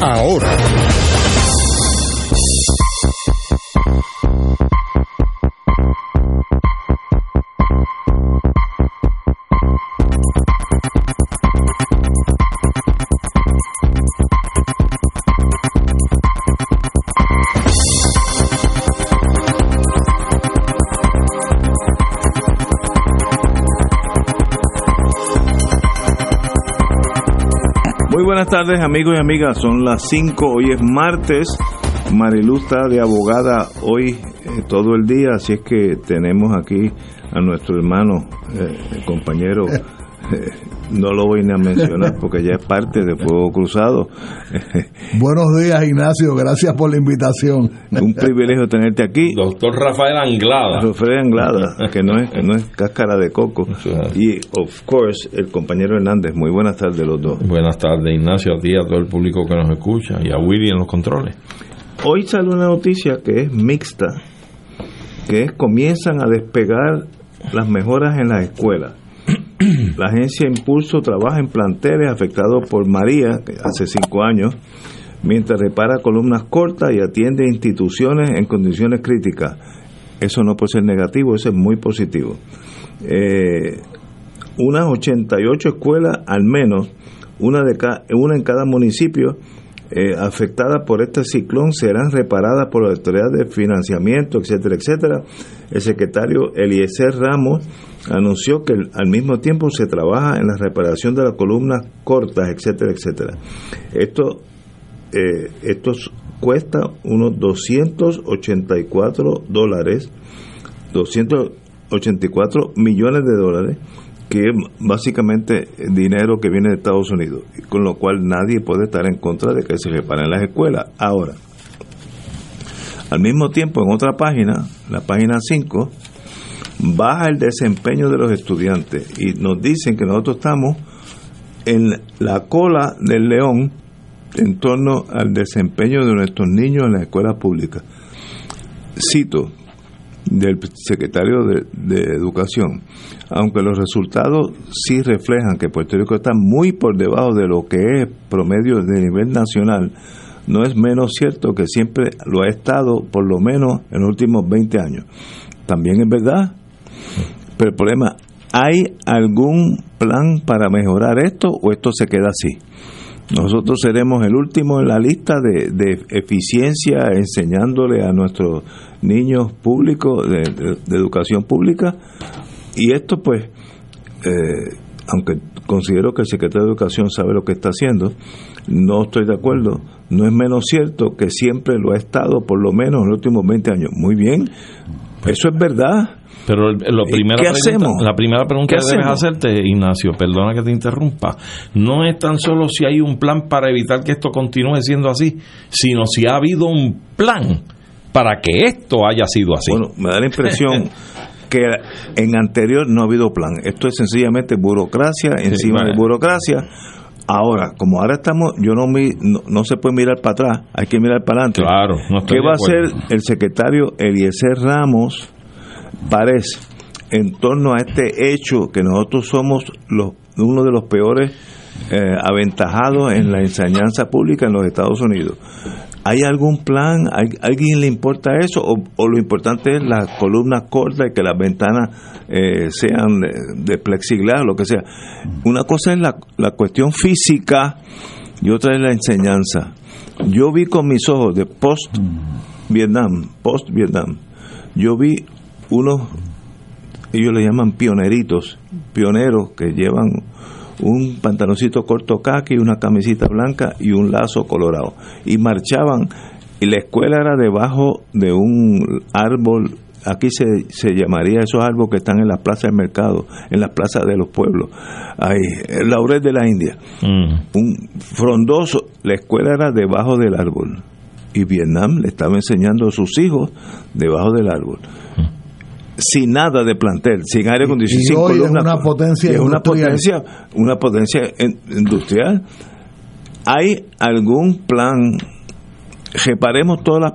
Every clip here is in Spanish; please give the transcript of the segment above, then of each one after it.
ahora. Muy buenas tardes amigos y amigas, son las 5, hoy es martes, Marilu está de abogada hoy eh, todo el día, así es que tenemos aquí a nuestro hermano, eh, el compañero, no lo voy ni a mencionar porque ya es parte de Fuego Cruzado. Buenos días Ignacio, gracias por la invitación. Un privilegio tenerte aquí. Doctor Rafael Anglada. Rafael Anglada, que no es, que no es cáscara de coco. Y, of course, el compañero Hernández. Muy buenas tardes los dos. Buenas tardes, Ignacio, a ti, a todo el público que nos escucha y a Willy en los controles. Hoy sale una noticia que es mixta, que es comienzan a despegar las mejoras en las escuelas. La agencia Impulso trabaja en planteles afectados por María, hace cinco años, mientras repara columnas cortas y atiende instituciones en condiciones críticas. Eso no puede ser negativo, eso es muy positivo. Eh, unas 88 escuelas al menos, una, de ca- una en cada municipio, eh, afectadas por este ciclón serán reparadas por la autoridad de financiamiento, etcétera, etcétera. El secretario Eliezer Ramos anunció que al mismo tiempo se trabaja en la reparación de las columnas cortas, etcétera, etcétera. Esto, eh, esto cuesta unos 284 dólares, 284 millones de dólares, que es básicamente dinero que viene de Estados Unidos, con lo cual nadie puede estar en contra de que se reparen las escuelas. Ahora, al mismo tiempo, en otra página, la página 5, baja el desempeño de los estudiantes y nos dicen que nosotros estamos en la cola del león en torno al desempeño de nuestros niños en las escuelas públicas. Cito del secretario de, de Educación, aunque los resultados sí reflejan que Puerto Rico está muy por debajo de lo que es promedio de nivel nacional, no es menos cierto que siempre lo ha estado por lo menos en los últimos 20 años. También es verdad, pero el problema, ¿hay algún plan para mejorar esto o esto se queda así? Nosotros seremos el último en la lista de, de eficiencia enseñándole a nuestros niños públicos de, de- educación pública y esto pues, eh, aunque considero que el secretario de Educación sabe lo que está haciendo, no estoy de acuerdo. No es menos cierto que siempre lo ha estado por lo menos en los últimos 20 años. Muy bien, eso es verdad. Pero lo ¿Y primera qué pregunta- hacemos? la primera pregunta ¿Qué que debes hacerte, Ignacio, perdona que te interrumpa, no es tan solo si hay un plan para evitar que esto continúe siendo así, sino si ha habido un plan para que esto haya sido así. Bueno, me da la impresión que en anterior no ha habido plan. Esto es sencillamente burocracia encima de burocracia. Ahora, como ahora estamos, yo no, mi- no no se puede mirar para atrás, hay que mirar para adelante. Claro, no ¿Qué va a hacer el secretario Eliezer Ramos Párez en torno a este hecho que nosotros somos los, uno de los peores eh, aventajados en la enseñanza pública en los Estados Unidos? ¿Hay algún plan? ¿Hay- ¿Alguien le importa eso? ¿O, lo importante es las columnas cortas y que las ventanas eh, sean de, de plexiglas, lo que sea? Una cosa es la, la cuestión física y otra es la enseñanza. Yo vi con mis ojos de post Vietnam, post Vietnam, yo vi unos, ellos le llaman pioneritos, pioneros que llevan un pantaloncito corto caqui, una camisita blanca y un lazo colorado. Y marchaban, y la escuela era debajo de un árbol, aquí se, se llamaría esos árboles que están en las plazas del mercado, en las plazas de los pueblos. Ahí, el laurel de la India. Mm. Un frondoso, la escuela era debajo del árbol. Y Vietnam le estaba enseñando a sus hijos debajo del árbol sin nada de plantel, sin aire acondicionado, sin hoy es columna. una potencia es una industrial. potencia, una potencia en- industrial. ¿Hay algún plan? Reparemos todas las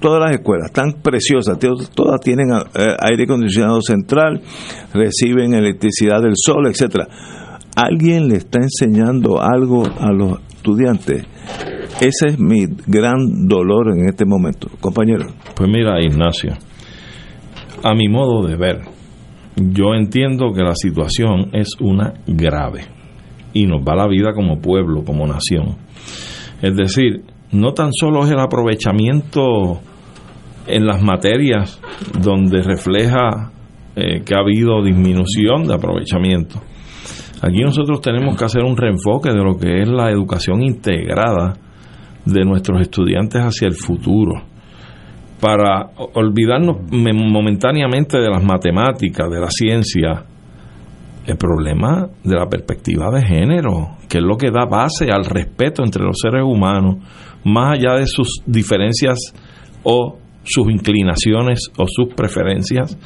todas las escuelas, tan preciosas, todas todas tienen eh, aire acondicionado central, reciben electricidad del sol, etcétera. ¿Alguien le está enseñando algo a los estudiantes? Ese es mi gran dolor en este momento, compañero. Pues mira, Ignacio, a mi modo de ver, yo entiendo que la situación es una grave y nos va la vida como pueblo, como nación. Es decir, no tan solo es el aprovechamiento en las materias donde refleja eh, que ha habido disminución de aprovechamiento. Aquí nosotros tenemos que hacer un reenfoque de lo que es la educación integrada de nuestros estudiantes hacia el futuro para olvidarnos me- momentáneamente de las matemáticas, de la ciencia, el problema de la perspectiva de género, que es lo que da base al respeto entre los seres humanos, más allá de sus diferencias o sus inclinaciones o sus preferencias,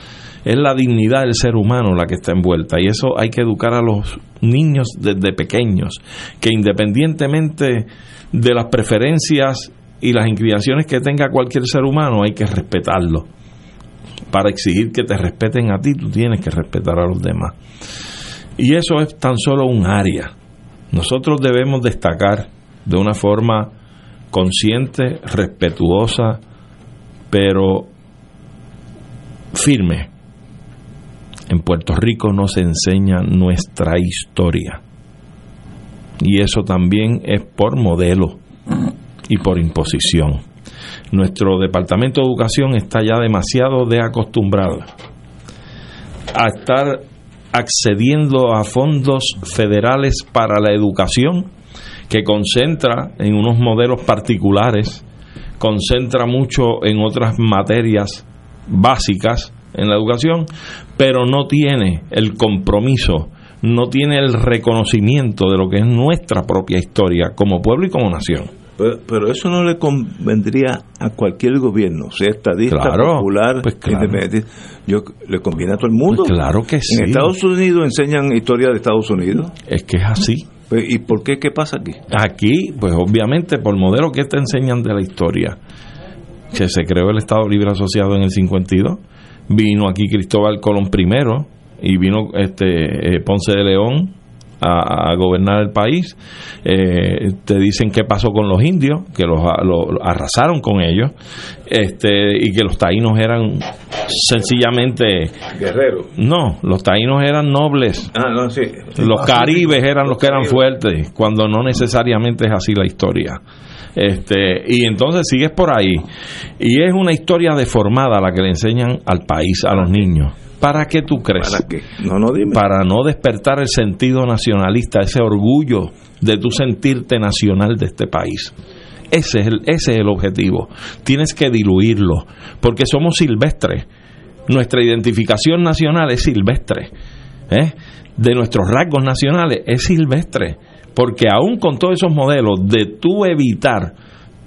es la dignidad del ser humano la que está envuelta. Y eso hay que educar a los niños desde pequeños, que independientemente de las preferencias y las inclinaciones que tenga cualquier ser humano, hay que respetarlo. Para exigir que te respeten a ti, tú tienes que respetar a los demás. Y eso es tan solo un área. Nosotros debemos destacar de una forma consciente, respetuosa, pero firme. En Puerto Rico no se enseña nuestra historia. Y eso también es por modelo y por imposición. Nuestro Departamento de Educación está ya demasiado de acostumbrado a estar accediendo a fondos federales para la educación que concentra en unos modelos particulares, concentra mucho en otras materias básicas en la educación, pero no tiene el compromiso, no tiene el reconocimiento de lo que es nuestra propia historia como pueblo y como nación. Pero, pero eso no le convendría a cualquier gobierno, sea estadista, Claro, popular, pues claro. independiente. Yo, le conviene a todo el mundo. Pues claro que sí. En Estados Unidos enseñan historia de Estados Unidos. Es que es así. Pues, ¿Y por qué? ¿Qué pasa aquí? Aquí, pues obviamente, por modelo que te enseñan de la historia, que se creó el Estado Libre Asociado en el 52, vino aquí Cristóbal Colón primero y vino este eh, Ponce de León a, a gobernar el país. Eh, te dicen qué pasó con los indios, que los, a- lo- lo arrasaron con ellos, este y que los taínos eran sencillamente Guerrero. no, los taínos eran nobles. Ah, no, sí. Los caribes eran los que eran fuertes, cuando no necesariamente es así la historia. Este, y entonces sigues por ahí. Y es una historia deformada la que le enseñan al país, a los niños. ¿Para qué tú crees? ¿Para qué? No, no, dime. Para no despertar el sentido nacionalista, ese orgullo de tu sentirte nacional de este país. Ese es, el, ese es el objetivo. Tienes que diluirlo, porque somos silvestres. Nuestra identificación nacional es silvestre. ¿eh? De nuestros rasgos nacionales es silvestre. Porque aún con todos esos modelos de tú evitar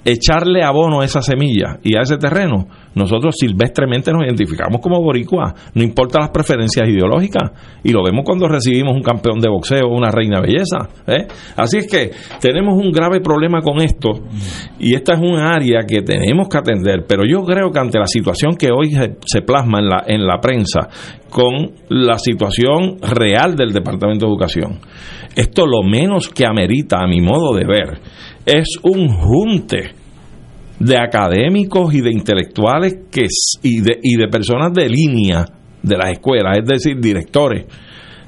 echarle abono a esa semilla y a ese terreno, nosotros silvestremente nos identificamos como boricua, no importa las preferencias ideológicas, y lo vemos cuando recibimos un campeón de boxeo o una reina belleza. ¿eh? Así es que tenemos un grave problema con esto, y esta es un área que tenemos que atender, pero yo creo que ante la situación que hoy se, se plasma en la, en la prensa, con la situación real del Departamento de Educación, esto lo menos que amerita, a mi modo de ver, es un junte de académicos y de intelectuales que, y, de, y de personas de línea de las escuelas, es decir, directores,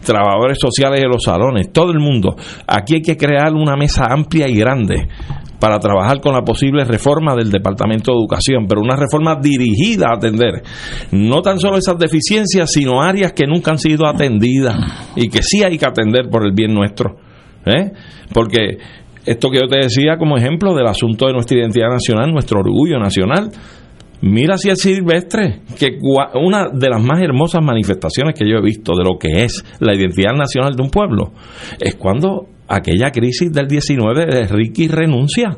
trabajadores sociales de los salones, todo el mundo. Aquí hay que crear una mesa amplia y grande para trabajar con la posible reforma del Departamento de Educación, pero una reforma dirigida a atender no tan solo esas deficiencias, sino áreas que nunca han sido atendidas y que sí hay que atender por el bien nuestro. ¿eh? Porque esto que yo te decía como ejemplo del asunto de nuestra identidad nacional, nuestro orgullo nacional, Mira si es silvestre, que una de las más hermosas manifestaciones que yo he visto de lo que es la identidad nacional de un pueblo es cuando aquella crisis del 19 de Ricky renuncia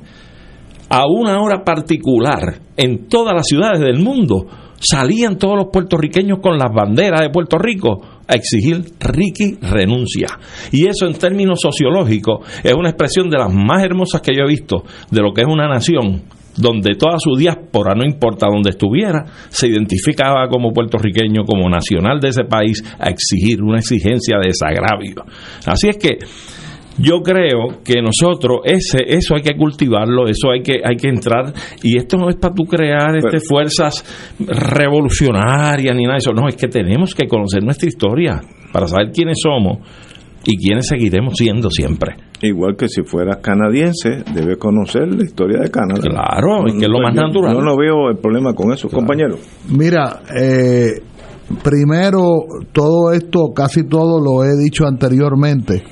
a una hora particular en todas las ciudades del mundo. Salían todos los puertorriqueños con las banderas de Puerto Rico a exigir Ricky renuncia. Y eso en términos sociológicos es una expresión de las más hermosas que yo he visto de lo que es una nación donde toda su diáspora, no importa dónde estuviera, se identificaba como puertorriqueño, como nacional de ese país, a exigir una exigencia de desagravio. Así es que yo creo que nosotros ese eso hay que cultivarlo eso hay que hay que entrar y esto no es para tú crear este fuerzas revolucionarias ni nada de eso no es que tenemos que conocer nuestra historia para saber quiénes somos y quiénes seguiremos siendo siempre. Igual que si fueras canadiense, debe conocer la historia de Canadá. Claro, es que es lo más natural. Yo no veo el problema con eso, compañero. Mira, eh, primero, todo esto, casi todo lo he dicho anteriormente.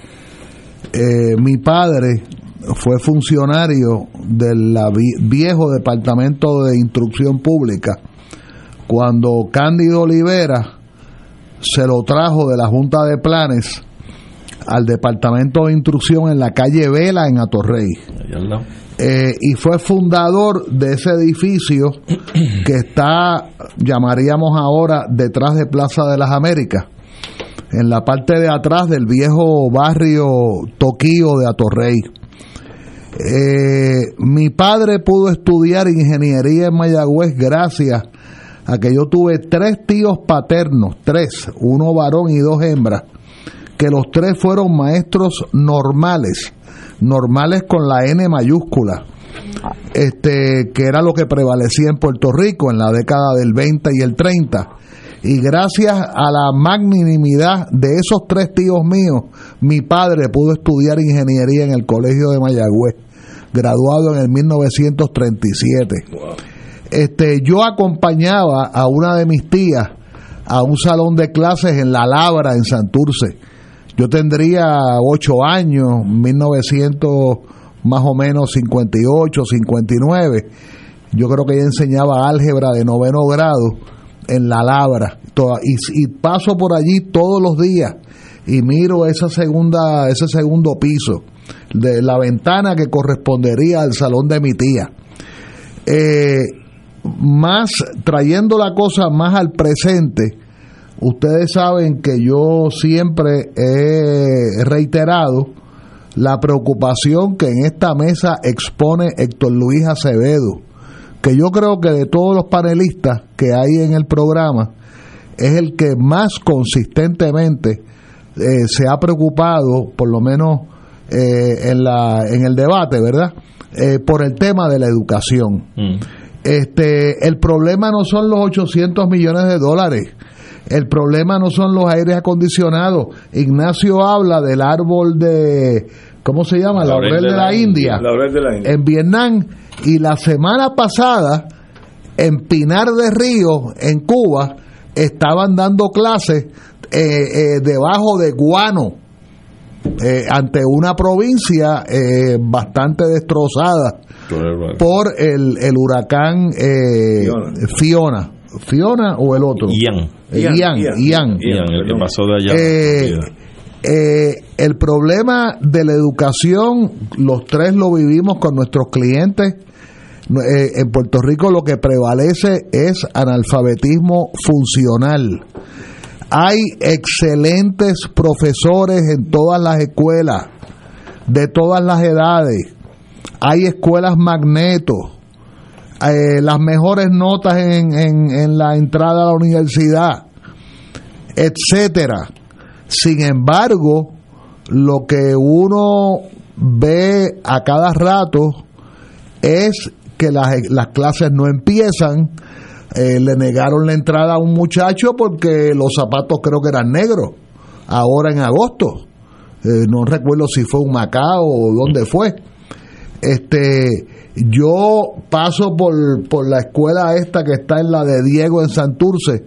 Eh, mi padre fue funcionario del viejo Departamento de Instrucción Pública. Cuando Cándido Olivera se lo trajo de la Junta de Planes al Departamento de Instrucción en la calle Vela en Atorrey. Eh, y fue fundador de ese edificio que está, llamaríamos ahora, detrás de Plaza de las Américas, en la parte de atrás del viejo barrio Toquío de Atorrey. Eh, mi padre pudo estudiar ingeniería en Mayagüez gracias a que yo tuve tres tíos paternos, tres, uno varón y dos hembras, que los tres fueron maestros normales, normales con la N mayúscula, este, que era lo que prevalecía en Puerto Rico en la década del 20 y el 30. Y gracias a la magnanimidad de esos tres tíos míos, mi padre pudo estudiar ingeniería en el Colegio de Mayagüez, graduado en el 1937. Este, yo acompañaba a una de mis tías a un salón de clases en La Labra, en Santurce yo tendría ocho años, 1900 más o menos 58, 59. Yo creo que ella enseñaba álgebra de noveno grado en la Labra. Y, paso por allí todos los días y miro esa segunda, ese segundo piso de la ventana que correspondería al salón de mi tía. Eh, más trayendo la cosa más al presente, Ustedes saben que yo siempre he reiterado la preocupación que en esta mesa expone Héctor Luis Acevedo, que yo creo que de todos los panelistas que hay en el programa, es el que más consistentemente eh, se ha preocupado, por lo menos eh, en, la, en el debate, ¿verdad? Eh, por el tema de la educación. Mm. Este, el problema no son los 800 millones de dólares el problema no son los aires acondicionados. Ignacio habla del árbol de, ¿cómo se llama? Laurel, de, la, India, de la India, en Vietnam. Y la semana pasada, en Pinar de Río, en Cuba, estaban dando clases eh, eh, debajo de Guano, eh, ante una provincia bastante destrozada por el, el huracán Fiona. Fiona. o el otro? Ian. Ian, Ian, el que pasó de allá. Eh, el problema de la educación, los tres lo vivimos con nuestros clientes. Eh, en Puerto Rico lo que prevalece es analfabetismo funcional. Hay excelentes profesores en todas las escuelas, de todas las edades. Hay escuelas magnetos eh, las mejores notas en, en, la entrada a la universidad, etcétera. Sin embargo, lo que uno ve a cada rato es que las, las clases no empiezan. Eh, le negaron la entrada a un muchacho porque los zapatos creo que eran negros, ahora en agosto. Eh, no recuerdo si fue un Macao o dónde fue. Este, yo paso por, por la escuela esta que está en la de Diego en Santurce,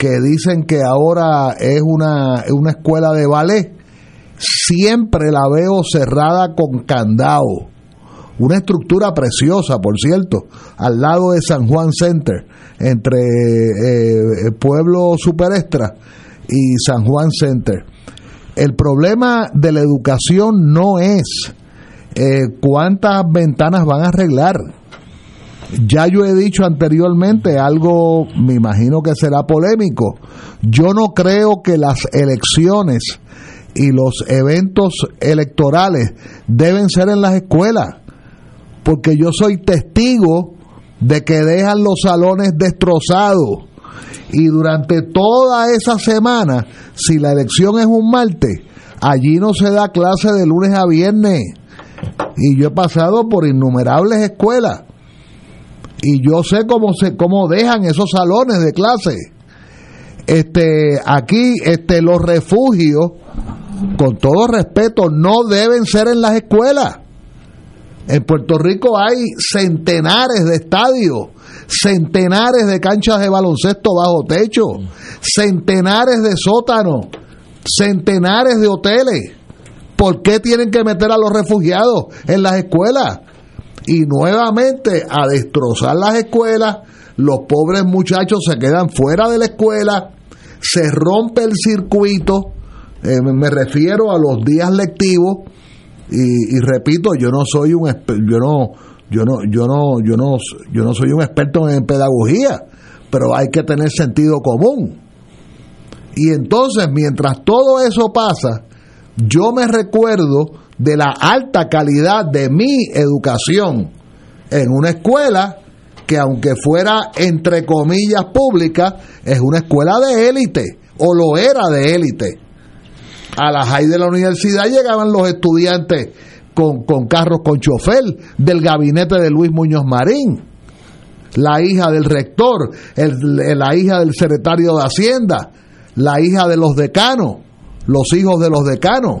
que dicen que ahora es una, una escuela de ballet. Siempre la veo cerrada con candado. Una estructura preciosa, por cierto, al lado de San Juan Center, entre eh, Pueblo Superextra y San Juan Center. El problema de la educación no es eh, cuántas ventanas van a arreglar. Ya yo he dicho anteriormente algo, me imagino que será polémico. Yo no creo que las elecciones y los eventos electorales deben ser en las escuelas, porque yo soy testigo de que dejan los salones destrozados y durante toda esa semana, si la elección es un martes, allí no se da clase de lunes a viernes. Y yo he pasado por innumerables escuelas y yo sé cómo se cómo dejan esos salones de clase. Este aquí este los refugios con todo respeto no deben ser en las escuelas. En Puerto Rico hay centenares de estadios centenares de canchas de baloncesto bajo techo, centenares de sótanos, centenares de hoteles. ¿Por qué tienen que meter a los refugiados en las escuelas? Y nuevamente a destrozar las escuelas, los pobres muchachos se quedan fuera de la escuela, se rompe el circuito, eh, me refiero a los días lectivos, y, y, repito, yo no soy un yo no yo no, yo no, yo no, yo no soy un experto en pedagogía, pero hay que tener sentido común. Y entonces, mientras todo eso pasa, yo me recuerdo de la alta calidad de mi educación en una escuela que aunque fuera entre comillas pública, es una escuela de élite, o lo era de élite. A la high de la universidad llegaban los estudiantes con, carros con chofer del gabinete de Luis Muñoz Marín, la hija del rector, la hija del secretario de Hacienda, la hija de los decanos, los hijos de los decanos.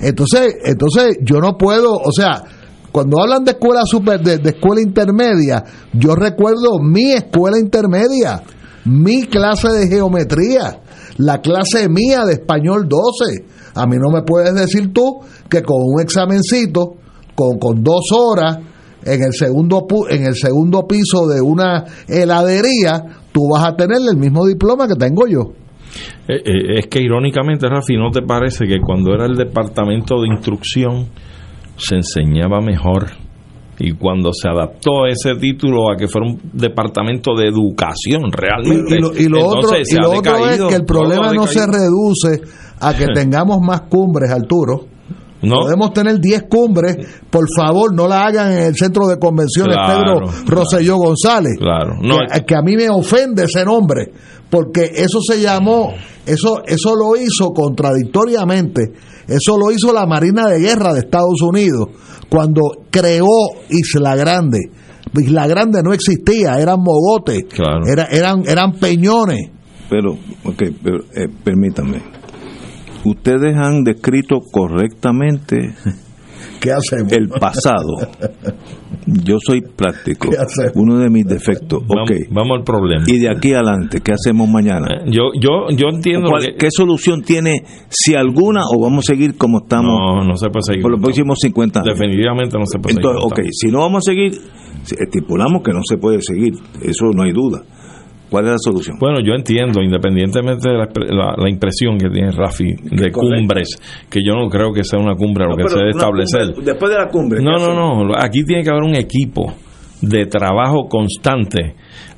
Entonces, entonces yo no puedo, o sea, cuando hablan de escuela super, de, escuela intermedia, yo recuerdo mi escuela intermedia, mi clase de geometría, la clase mía de español 12. A mí no me puedes decir tú que con un examencito, con, con dos horas, en el segundo en el segundo piso de una heladería, tú vas a tener el mismo diploma que tengo yo. Eh, eh, es que irónicamente, Rafi, ¿no te parece que cuando era el departamento de instrucción se enseñaba mejor? Y cuando se adaptó ese título a que fuera un departamento de educación realmente. Y, lo, otro, y lo otro es que el problema no se reduce a que tengamos más cumbres, Arturo Podemos tener 10 cumbres, por favor, no la hagan en el centro de convenciones Pedro Rosselló González. Claro. que, a mí me ofende ese nombre, porque eso se llamó, eso, eso lo hizo contradictoriamente, eso lo hizo la Marina de Guerra de Estados Unidos cuando creó Isla Grande. Isla Grande no existía, eran mogotes, eran, eran peñones. Pero, ok, pero, eh, permítame ustedes han descrito correctamente ¿Qué hacemos? el pasado. Yo soy práctico. Uno de mis defectos. Vamos, okay. vamos al problema. Y de aquí adelante, ¿qué hacemos mañana? Eh, yo yo yo entiendo ¿Qué solución tiene, si alguna, o vamos a seguir como estamos? No, no se puede seguir. Por los próximos 50 años. Definitivamente no se puede Entonces, seguir. Ok, si no vamos a seguir, estipulamos que no se puede seguir. Eso no hay duda. ¿Cuál es la solución? Bueno, yo entiendo, independientemente de la, impresión que tiene Rafi de cumbres, que yo no creo que sea una cumbre lo que se debe establecer. después de la cumbre. No, no, no. Aquí tiene que haber un equipo de trabajo constante,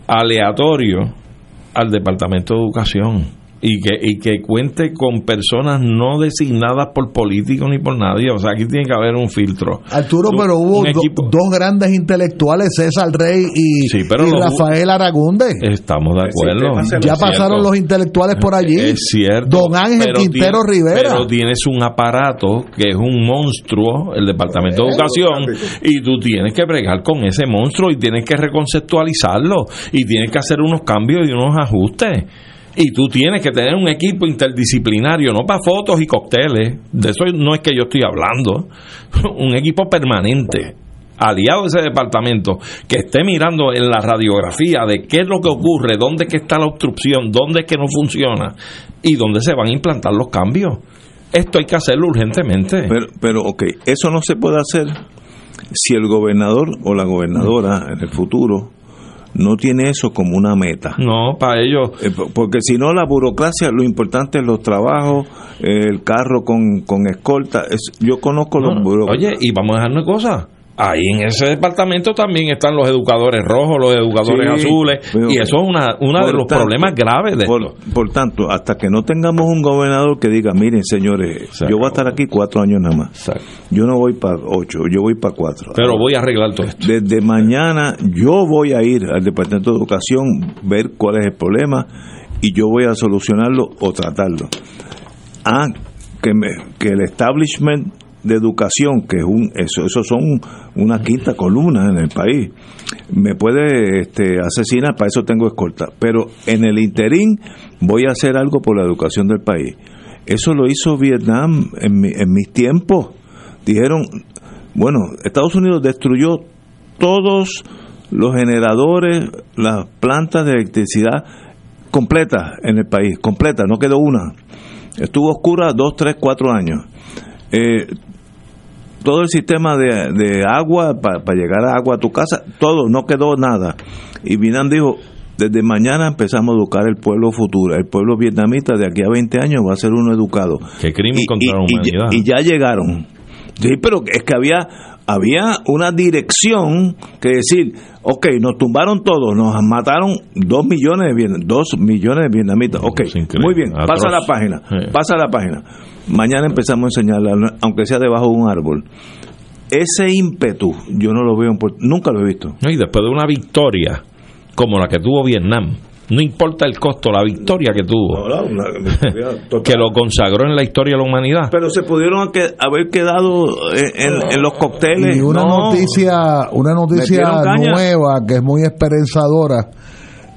aleatorio, al Departamento de Educación y que, y que cuente con personas no designadas por políticos ni por nadie. O sea, aquí tiene que haber un filtro. Arturo, pero hubo dos grandes intelectuales, César Rey y, Rafael Aragunde. Estamos de acuerdo. ya pasaron los intelectuales por allí. Es cierto. Don Ángel Quintero Rivera. Pero tienes un aparato que es un monstruo, el Departamento de Educación, y tú tienes que bregar con ese monstruo y tienes que reconceptualizarlo y tienes que hacer unos cambios y unos ajustes. Y tú tienes que tener un equipo interdisciplinario, no para fotos y cócteles, de eso no es que yo estoy hablando, un equipo permanente aliado de ese departamento, que esté mirando en la radiografía de qué es lo que ocurre, dónde que está la obstrucción, dónde es que no funciona y dónde se van a implantar los cambios. Esto hay que hacerlo urgentemente. Pero, pero ok, eso no se puede hacer si el gobernador o la gobernadora en el futuro no tiene eso como una meta. No, para ellos. Eh, porque si no, la burocracia, lo importante es los trabajos, eh, el carro con, con escolta. Es, yo conozco los burócratas. Oye, y vamos a dejar una cosa ahí en ese departamento también están los educadores rojos, los educadores azules, y eso es una, uno de los problemas graves de por, Por tanto, hasta que no tengamos un gobernador que diga, miren señores, yo voy a estar aquí cuatro años nada más, yo no voy para ocho, yo voy para cuatro. Pero voy a arreglar todo esto. Desde mañana yo voy a ir al Departamento de Educación, ver cuál es el problema, y yo voy a solucionarlo o tratarlo. Ah, que, me, que el establishment de educación, que es un, eso, eso son una quinta columna en el país, me puede este, asesinar, para eso tengo escolta. Pero en el interín voy a hacer algo por la educación del país. Eso lo hizo Vietnam en, en mis tiempos. Dijeron, bueno, Estados Unidos destruyó todos los generadores, las plantas de electricidad completas en el país, completa, no quedó una. Estuvo oscura dos, tres, cuatro años. Eh, todo el sistema de, agua para llegar a agua a tu casa, todo, no quedó nada. Y Vietnam dijo, desde mañana empezamos a educar el pueblo futuro, el pueblo vietnamita de aquí a 20 años va a ser uno educado. Qué crimen contra la humanidad. Y, ya llegaron. Sí, pero es que había había una dirección que decir, ok, nos tumbaron todos, nos mataron dos millones de dos millones de vietnamitas. Ok, muy bien, pasa la página, pasa la página Mañana empezamos a enseñarla, aunque sea debajo de un árbol. Ese ímpetu, yo no lo veo, nunca lo he visto. Y después de una victoria como la que tuvo Vietnam, no importa el costo, la victoria que tuvo, que lo consagró en la historia de la humanidad. Pero se pudieron haber quedado en, los cócteles. Y una noticia, una noticia nueva que es muy esperanzadora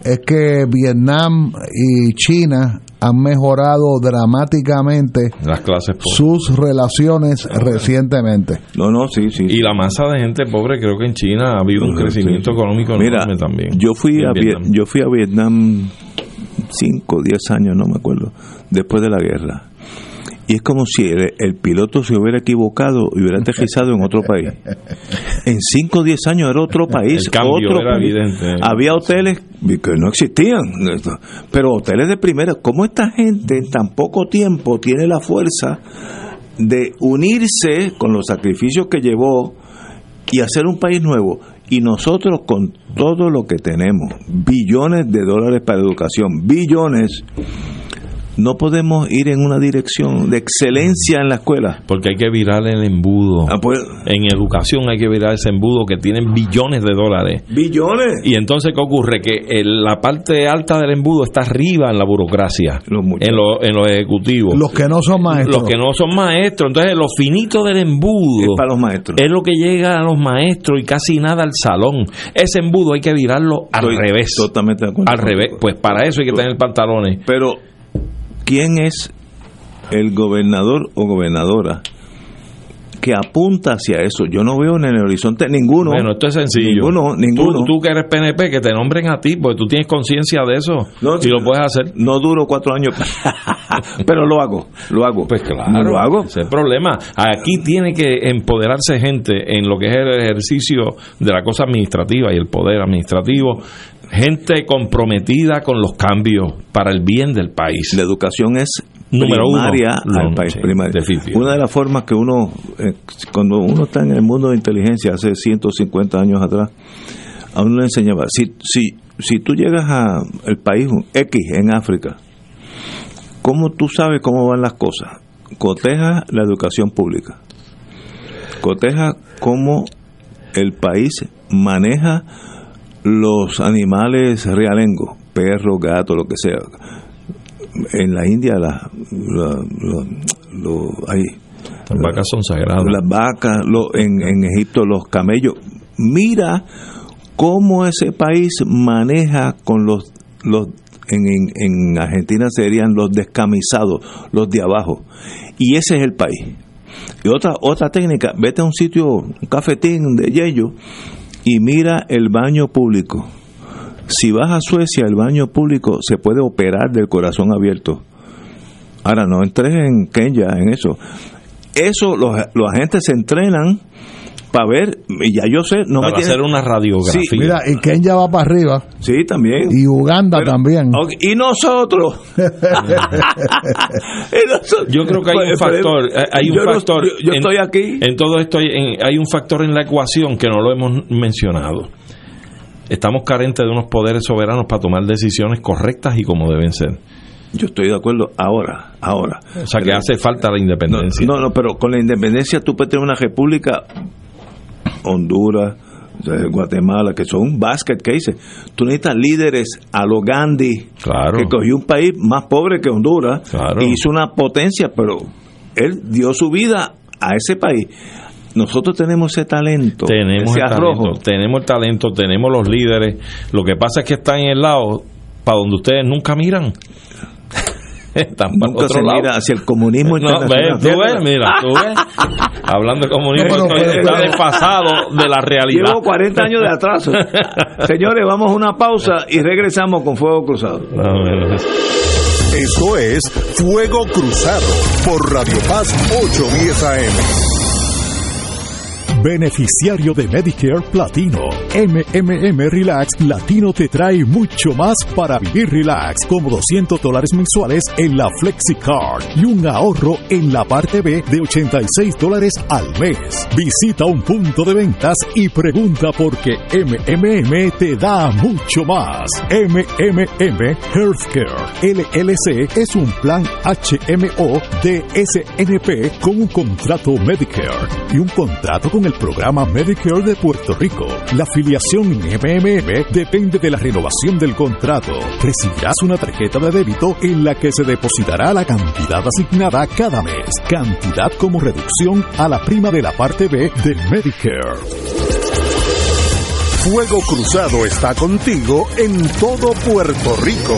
es que Vietnam y China han mejorado dramáticamente las clases sus relaciones recientemente. No, no, sí, sí. Y la masa de gente pobre, creo que en China ha habido un crecimiento económico enorme también. Yo fui a yo fui a Vietnam 5, 10 años, no me acuerdo, después de la guerra y es como si el, piloto se hubiera equivocado y hubiera aterrizado en otro país. En 5 o 10 años era otro país. otro Había hoteles que no existían, pero hoteles de primera. ¿Cómo esta gente en tan poco tiempo tiene la fuerza de unirse con los sacrificios que llevó y hacer un país nuevo? Y nosotros con todo lo que tenemos, billones de dólares para educación, billones no podemos ir en una dirección de excelencia en la escuela. Porque hay que virar el embudo. Ah, pues, en educación hay que virar ese embudo que tienen billones de dólares. Billones. Y entonces, ¿qué ocurre? Que la parte alta del embudo está arriba en la burocracia, en, lo, en los ejecutivos. Los que no son maestros. Los que no son maestros. Entonces, lo finito del embudo es, para los maestros. es lo que llega a los maestros y casi nada al salón. Ese embudo hay que virarlo al revés. Totalmente de acuerdo. Al revés. Pues para eso hay que tener pantalones. Pero quién es el gobernador o gobernadora que apunta hacia eso. Yo no veo en el horizonte ninguno. Bueno, esto es sencillo. Ninguno, ninguno. Tú, que eres PNP, que te nombren a ti, porque tú tienes conciencia de eso no, y lo puedes hacer. No duro cuatro años, pero lo hago, lo hago. Pues claro, lo hago. Ese es el problema. Aquí tiene que empoderarse gente en lo que es el ejercicio de la cosa administrativa y el poder administrativo gente comprometida con los cambios para el bien del país. La educación es Número primaria al país. Una de las formas que uno, eh, cuando uno está en el mundo de inteligencia hace 150 años atrás, a uno le enseñaba, si, si, si tú llegas al país X en África, ¿cómo tú sabes cómo van las cosas? Coteja la educación pública. Coteja cómo el país maneja los animales realengos, perro, gato, lo que sea. En la India la, hay, las vacas son sagradas. Las vacas, en, en Egipto los camellos. Mira cómo ese país maneja con los, los en, en, en, Argentina serían los descamisados, los de abajo. Y ese es el país. Y otra, otra técnica, vete a un sitio, un cafetín de yello y mira el baño público. Si vas a Suecia, el baño público se puede operar del corazón abierto. Ahora, no entres en Kenya en eso. Eso, los, los agentes se entrenan para ver, y ya yo sé, no Para me hacer una radiografía. Sí, Mira, y Kenya va para arriba. Sí, también. Y Uganda Pero- también. Y nosotros. Yo creo que hay un Pues, factor, eh, hay un yo no- factor. yo yo en- estoy aquí. En todo esto hay, en- hay un factor en la ecuación que no lo hemos mencionado. Estamos carentes de unos poderes soberanos para tomar decisiones correctas y como deben ser. Yo estoy de acuerdo ahora, ahora. O sea que Pero- hace falta la independencia. no, no, pero con la independencia tú puedes tener una república, Honduras, eh, Guatemala, que son un basket case. Tú necesitas líderes a lo Gandhi, Claro. que cogió un país más pobre que Honduras Claro. y hizo una potencia, pero él dio su vida a ese país. Nosotros tenemos ese talento, Tenemos ese el arrojo. talento, tenemos el talento, tenemos los líderes. Lo que pasa es que están en el lado para donde ustedes nunca miran. Están para Nunca otro se lado. mira hacia el comunismo No, internacional. ves, tú ves, mira, tú ves. Hablando de comunismo, No, pero- pero- está desfasado de la realidad. Llevo 40 años de atraso. Señores, vamos a una pausa y regresamos con Fuego Cruzado. No, mira, Esto es Fuego Cruzado por Radio Paz 810 AM. Beneficiario de Medicare Platino. MMM Relax Latino te trae mucho más para vivir relax, como 200 dólares mensuales en la FlexiCard y un ahorro en la parte B de 86 dólares al mes. Visita un punto de ventas y pregunta por qué MMM te da mucho más. MMM Healthcare LLC es un plan HMO de SNP con un contrato Medicare y un contrato con el programa Medicare de Puerto Rico. La afiliación en MMM depende de la renovación del contrato. Recibirás una tarjeta de débito en la que se depositará la cantidad asignada cada mes, cantidad como reducción a la prima de la parte B del Medicare. Fuego Cruzado está contigo en todo Puerto Rico.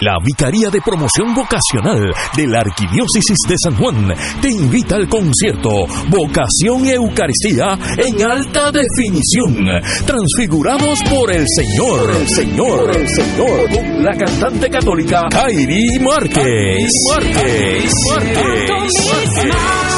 La Vicaría de Promoción Vocacional de la Arquidiócesis de San Juan te invita al concierto Vocación y Eucaristía en alta definición, transfigurados por el Señor, el Señor, el Señor, con la cantante católica Kairi Márquez. Márquez. Márquez.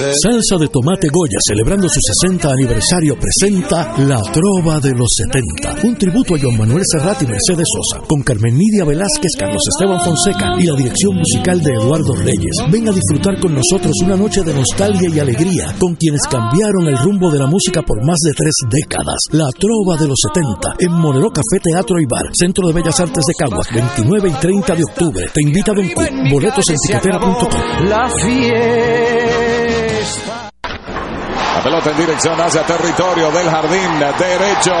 Salsa de Tomate Goya, celebrando su 60 aniversario, presenta La Trova de los 70, un tributo a Joan Manuel Serrat y Mercedes Sosa, con Carmen Nidia Velázquez, Carlos Esteban Fonseca y la dirección musical de Eduardo Reyes. Ven a disfrutar con nosotros una noche de nostalgia y alegría, con quienes cambiaron el rumbo de la música por más de tres décadas. La Trova de los 70, en Monero Café Teatro y Bar, Centro de Bellas Artes de Caguas, 29 y 30 de octubre. Te invita Don Q. Boletos en. La fiesta. Pelota en dirección hacia territorio del jardín derecho.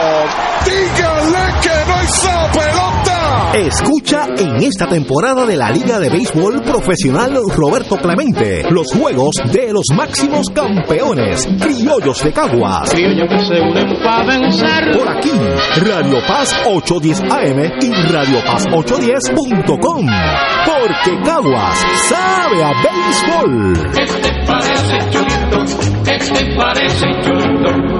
Dígale que no hizo pelota. Escucha en esta temporada de la Liga de Béisbol Profesional Roberto Clemente los juegos de los máximos campeones, criollos de Caguas. Criollos que se unen para vencer. Por aquí, Radio Paz 810 AM y Radio Paz 810.com. Porque Caguas sabe a béisbol. Este parece chulito, este parece chulito.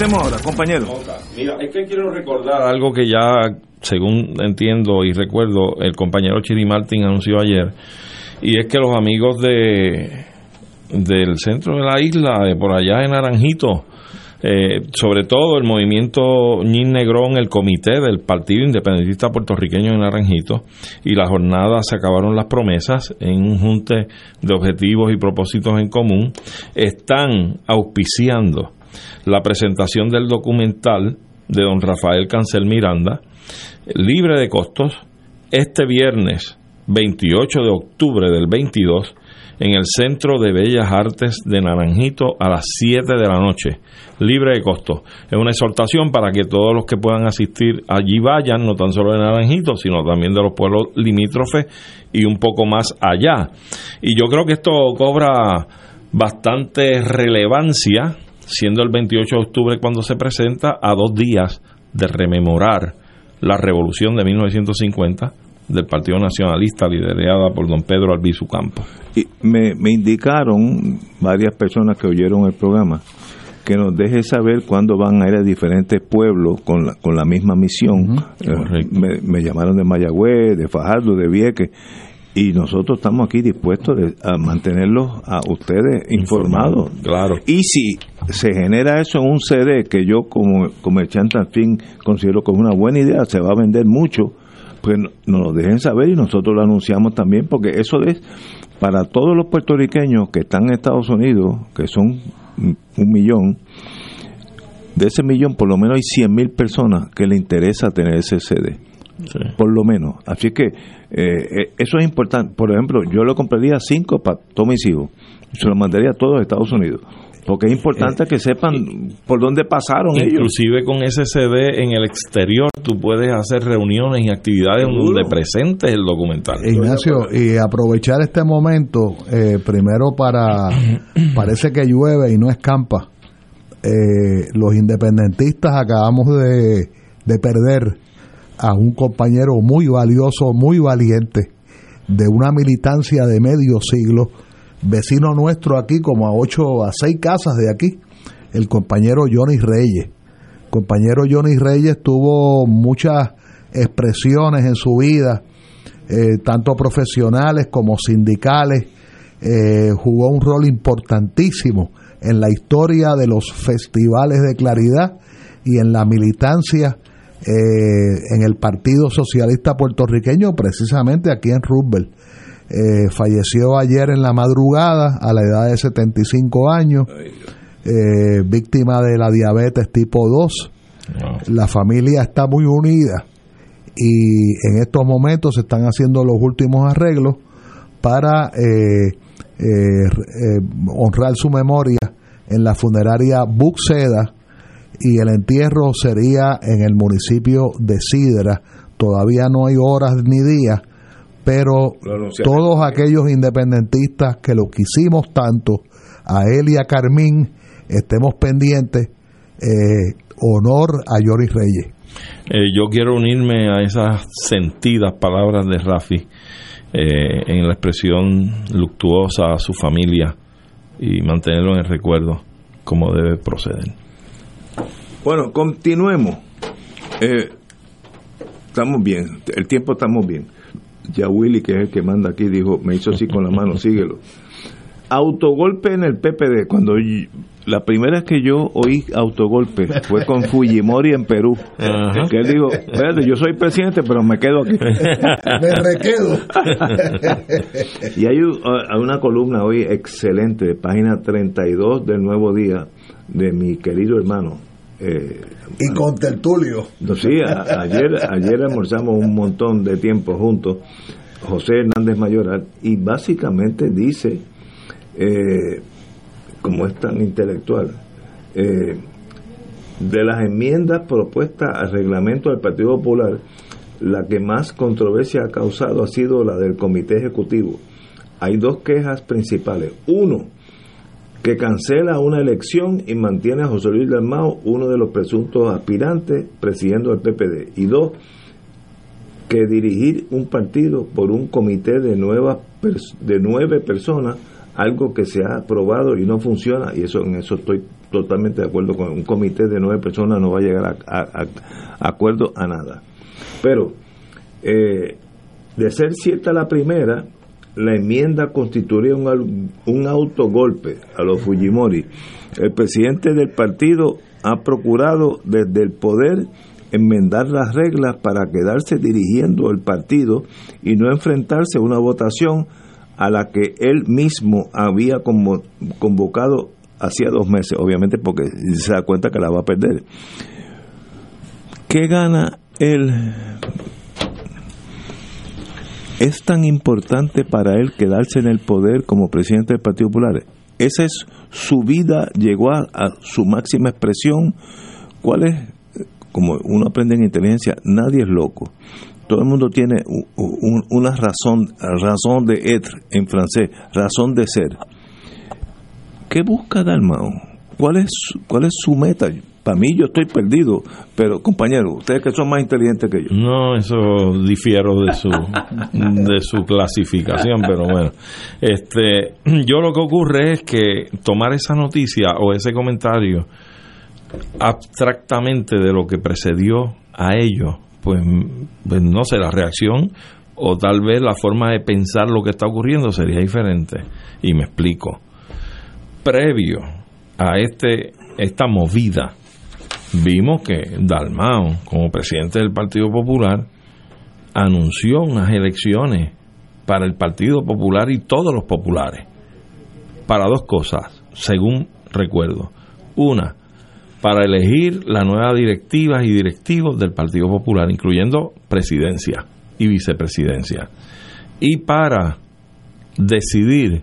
Empecemos ahora, compañero. Mira, es que quiero recordar algo que ya, según entiendo y recuerdo, el compañero Chiri Martin anunció ayer, y es que los amigos de del centro de la isla, de por allá en Naranjito, eh, sobre todo el movimiento Ñin Negrón, el comité del Partido Independentista Puertorriqueño en Naranjito, y la jornada se acabaron las promesas en un junte de objetivos y propósitos en común, están auspiciando la presentación del documental de don Rafael Cancel Miranda, libre de costos, este viernes 28 de octubre del 22 en el Centro de Bellas Artes de Naranjito a las 7 de la noche, libre de costo. Es una exhortación para que todos los que puedan asistir allí vayan, no tan solo de Naranjito, sino también de los pueblos limítrofes y un poco más allá. Y yo creo que esto cobra bastante relevancia, siendo el 28 de octubre cuando se presenta, a dos días de rememorar la revolución de 1950 del Partido Nacionalista liderada por don Pedro Albizu Campos. Y me, me indicaron varias personas que oyeron el programa que nos deje saber cuándo van a ir a diferentes pueblos con la, con la misma misión. Eh, me, me llamaron de Mayagüez, de Fajardo, de Vieques, y nosotros estamos aquí dispuestos de- a mantenerlos a ustedes informados. Claro. Y si se genera eso en un CD que yo como comerciante al fin considero como una buena idea, se va a vender mucho, pues no- nos lo dejen saber y nosotros lo anunciamos también, porque eso es para todos los puertorriqueños que están en Estados Unidos, que son un millón, de ese millón por lo menos hay 100 mil personas que le interesa tener ese CD. Por lo menos. Así que eh, eh, eso es importante. Por ejemplo, yo lo compraría cinco para todos mis hijos. Se lo mandaría a todos Estados Unidos. Porque es importante que sepan por dónde pasaron ellos. Inclusive con ese CD en el exterior tú puedes hacer reuniones y actividades donde presentes el documental. Ignacio, y aprovechar este momento, eh, primero para, parece que llueve y no escampa. Eh, los independentistas acabamos de, de perder a un compañero muy valioso, muy valiente, de una militancia de medio siglo, vecino nuestro aquí, como a ocho, a seis casas de aquí, el compañero Johnny Reyes. Compañero Johnny Reyes tuvo muchas expresiones en su vida, eh, tanto profesionales como sindicales, eh, jugó un rol importantísimo en la historia de los festivales de claridad y en la militancia eh, en el Partido Socialista Puertorriqueño, precisamente aquí en Roosevelt. Eh, falleció ayer en la madrugada a la edad de 75 años, eh, víctima de la diabetes tipo 2. La familia está muy unida y en estos momentos se están haciendo los últimos arreglos para eh, honrar su memoria en la funeraria Buxeda y el entierro sería en el municipio de Sidra. Todavía no hay horas ni días, pero todos aquellos independentistas que lo quisimos tanto, a él y a Carmín, estemos pendientes. eh, honor a Jory Reyes. Eh, yo quiero unirme a esas sentidas palabras de Rafi eh, en la expresión luctuosa a su familia y mantenerlo en el recuerdo como debe proceder. Bueno, continuemos. Eh, estamos bien, el tiempo estamos bien. Ya Willy, que es el que manda aquí, dijo, me hizo así con la mano, síguelo. Autogolpe en el PPD. Cuando la primera vez que yo oí autogolpe fue con Fujimori en Perú. Que él dijo, espérate, yo soy presidente, pero me quedo aquí. Me requedo. Y hay, u- hay una columna hoy excelente, de página 32 del Nuevo Día, de mi querido hermano. Eh, y con Tertulio. no, sí, a- ayer, ayer almorzamos un montón de tiempo juntos, José Hernández Mayoral, y básicamente dice, eh, como es tan intelectual, eh, de las enmiendas propuestas al reglamento del Partido Popular, la que más controversia ha causado ha sido la del comité ejecutivo. Hay dos quejas principales. Uno, que cancela una elección y mantiene a José Luis Dalmao, uno de los presuntos aspirantes, presidiendo el PPD. Y dos, que dirigir un partido por un comité de, nuevas de nueve personas, algo que se ha aprobado y no funciona, y eso en eso estoy totalmente de acuerdo con un comité de nueve personas no va a llegar a, acuerdo a nada. Pero, eh, de ser cierta la primera, la enmienda constituiría un, un autogolpe a los Fujimori. El presidente del partido ha procurado desde el poder enmendar las reglas para quedarse dirigiendo el partido y no enfrentarse a una votación a la que él mismo había convocado hacía dos meses, obviamente porque se da cuenta que la va a perder. ¿Qué gana él? ¿Es tan importante para él quedarse en el poder como presidente del Partido Popular? Esa es su vida, llegó a, su máxima expresión. ¿Cuál es? Como uno aprende en inteligencia, nadie es loco. Todo el mundo tiene una razón, razón de être en francés, razón de ser ¿Qué busca Dalmao? ¿Cuál es, ¿Cuál es su meta? Para mí yo estoy perdido, pero compañero, ustedes que son más inteligentes que yo. No, eso difiero de su de su clasificación, pero bueno, este, yo lo que ocurre es que tomar esa noticia o ese comentario abstractamente de lo que precedió a ello, pues, pues no sé, la reacción o tal vez la forma de pensar lo que está ocurriendo sería diferente. Y me explico previo a este esta movida, vimos que Dalmao, como presidente del Partido Popular, anunció unas elecciones para el Partido Popular y todos los populares, para dos cosas, según recuerdo. Una, para elegir la nueva directiva y directivos del Partido Popular, incluyendo presidencia y vicepresidencia. Y para decidir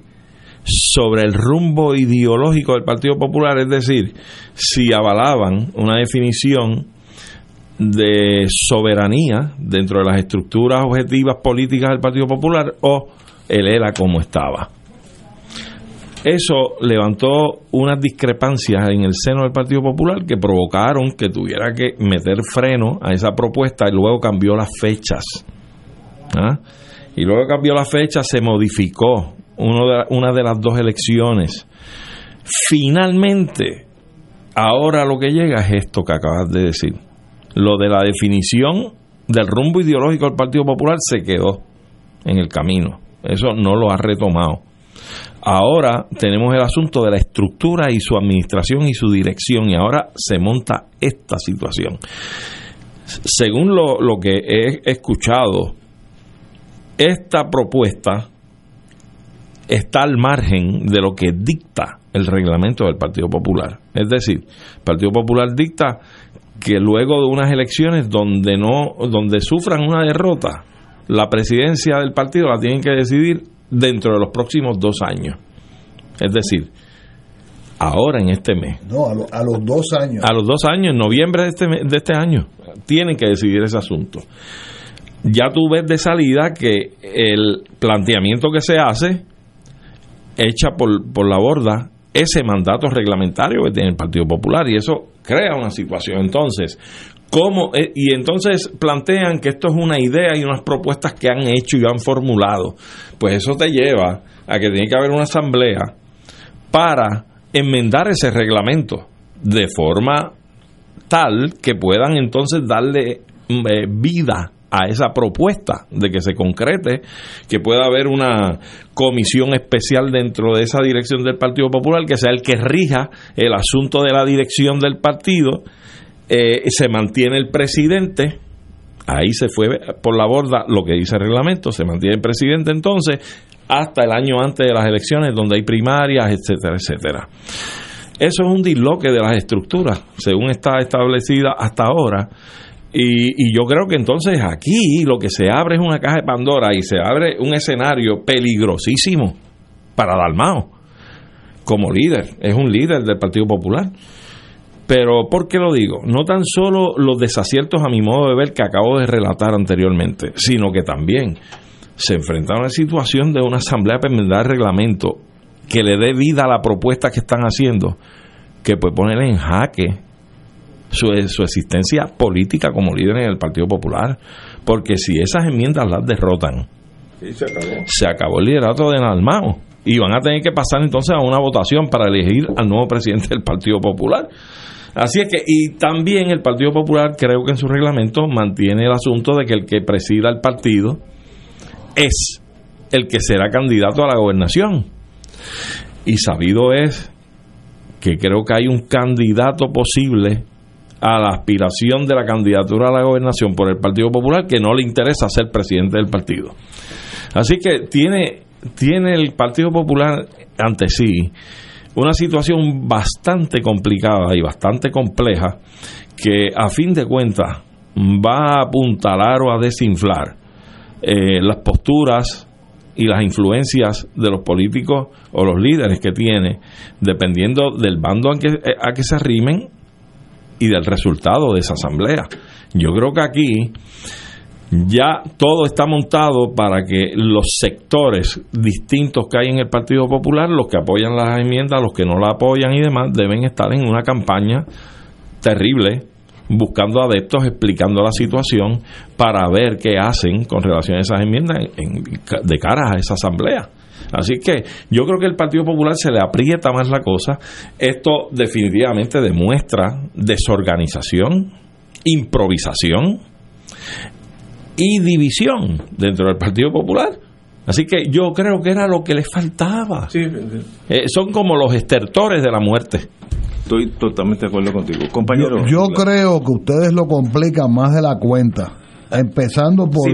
sobre el rumbo ideológico del Partido Popular, es decir, si avalaban una definición de soberanía dentro de las estructuras objetivas políticas del Partido Popular o él era como estaba. Eso levantó unas discrepancias en el seno del Partido Popular que provocaron que tuviera que meter freno a esa propuesta y luego cambió las fechas. ¿Ah? Y luego cambió la fecha, se modificó uno de, una de las dos elecciones. Finalmente, ahora lo que llega es esto que acabas de decir. Lo de la definición del rumbo ideológico del Partido Popular se quedó en el camino. Eso no lo ha retomado. Ahora tenemos el asunto de la estructura y su administración y su dirección y ahora se monta esta situación. Según lo, lo que he escuchado, esta propuesta está al margen de lo que dicta el reglamento del Partido Popular. Es decir, el Partido Popular dicta que luego de unas elecciones donde no donde sufran una derrota, la presidencia del partido la tienen que decidir dentro de los próximos dos años. Es decir, ahora en este mes. No, a, los dos años. A los dos años, en noviembre de este, de este año, tienen que decidir ese asunto. Ya tú ves de salida que el planteamiento que se hace echa por, por la borda ese mandato reglamentario que tiene el Partido Popular y eso crea una situación. Entonces, ¿cómo? Eh, y entonces plantean que esto es una idea y unas propuestas que han hecho y han formulado. Pues eso te lleva a que tiene que haber una asamblea para enmendar ese reglamento de forma tal que puedan entonces darle mm, eh, vida a esa propuesta de que se concrete, que pueda haber una comisión especial dentro de esa dirección del Partido Popular, que sea el que rija el asunto de la dirección del partido, eh, se mantiene el presidente, ahí se fue por la borda lo que dice el reglamento, se mantiene el presidente entonces hasta el año antes de las elecciones, donde hay primarias, etcétera, etcétera. Eso es un disloque de las estructuras, según está establecida hasta ahora. Y, yo creo que entonces aquí lo que se abre es una caja de Pandora y se abre un escenario peligrosísimo para Dalmao como líder. Es un líder del Partido Popular. Pero, ¿por qué lo digo? No tan solo los desaciertos a mi modo de ver que acabo de relatar anteriormente, sino que también se enfrenta a una situación de una asamblea para enmendar reglamento que le dé vida a la propuesta que están haciendo, que puede poner en jaque su, su existencia política como líder en el Partido Popular. Porque si esas enmiendas las derrotan, se acabó. se acabó el liderato de Dalmao y van a tener que pasar entonces a una votación para elegir al nuevo presidente del Partido Popular. Así es que, y también el Partido Popular creo que en su reglamento mantiene el asunto de que el que presida el partido es el que será candidato a la gobernación. Y sabido es que creo que hay un candidato posible a la aspiración de la candidatura a la gobernación por el Partido Popular que no le interesa ser presidente del partido. Así que tiene, tiene el Partido Popular ante sí una situación bastante complicada y bastante compleja que a fin de cuentas va a apuntalar o a desinflar eh, las posturas y las influencias de los políticos o los líderes que tiene, dependiendo del bando a que, a que se arrimen y del resultado de esa asamblea. Yo creo que aquí ya todo está montado para que los sectores distintos que hay en el Partido Popular, los que apoyan las enmiendas, los que no la apoyan y demás, deben estar en una campaña terrible buscando adeptos, explicando la situación para ver qué hacen con relación a esas enmiendas en- de cara a esa asamblea. Así que yo creo que el Partido Popular se le aprieta más la cosa. Esto definitivamente demuestra desorganización, improvisación y división dentro del Partido Popular. Así que yo creo que era lo que les faltaba. Eh, son como los estertores de la muerte. Estoy totalmente de acuerdo contigo. Compañero. Yo creo que ustedes lo complican más de la cuenta. Empezando por,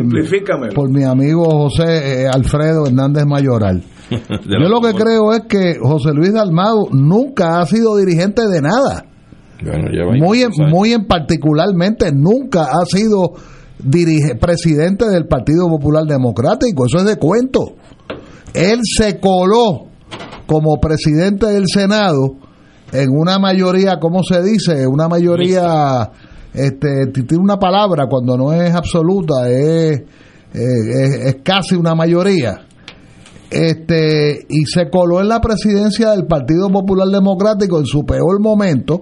por mi amigo José eh, Alfredo Hernández Mayoral. Yo lo que creo es que José Luis Dalmado nunca ha sido dirigente de nada. Bueno, Muy en, muy en particularmente nunca ha sido dirige, presidente del Partido Popular Democrático. Eso es de cuento. Él se coló como presidente del Senado en una mayoría, ¿cómo se dice? Una mayoría, este, tiene una palabra cuando no es absoluta, es, es, es casi una mayoría. Este, y se coló en la presidencia del Partido Popular Democrático en su peor momento,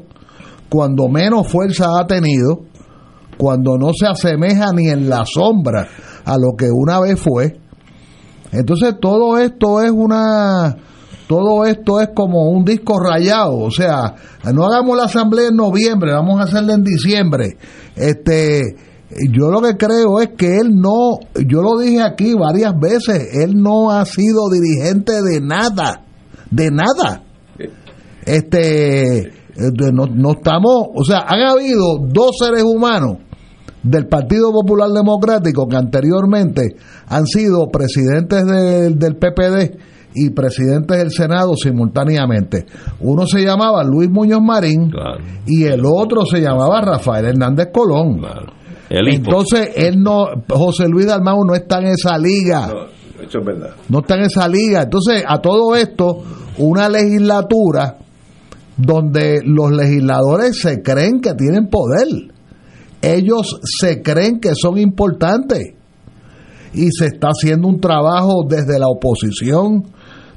cuando menos fuerza ha tenido, cuando no se asemeja ni en la sombra a lo que una vez fue. Entonces todo esto es una todo esto es como un disco rayado, o sea, no hagamos la asamblea en noviembre, vamos a hacerla en diciembre. Este, yo lo que creo es que él no, yo lo dije aquí varias veces, él no ha sido dirigente de nada, de nada. Este, eh, no, no estamos, o sea, han habido dos seres humanos del Partido Popular Democrático que anteriormente han sido presidentes del PPD y presidentes del Senado simultáneamente. Uno se llamaba Luis Muñoz Marín Claro, y el otro se llamaba Rafael Hernández Colón. claro. Entonces, él no, José Luis Dalmau no está en esa liga No, eso es verdad. no está en esa liga. Entonces, a todo esto, una legislatura donde los legisladores se creen que tienen poder. Ellos se creen que son importantes. Y se está haciendo un trabajo desde la oposición,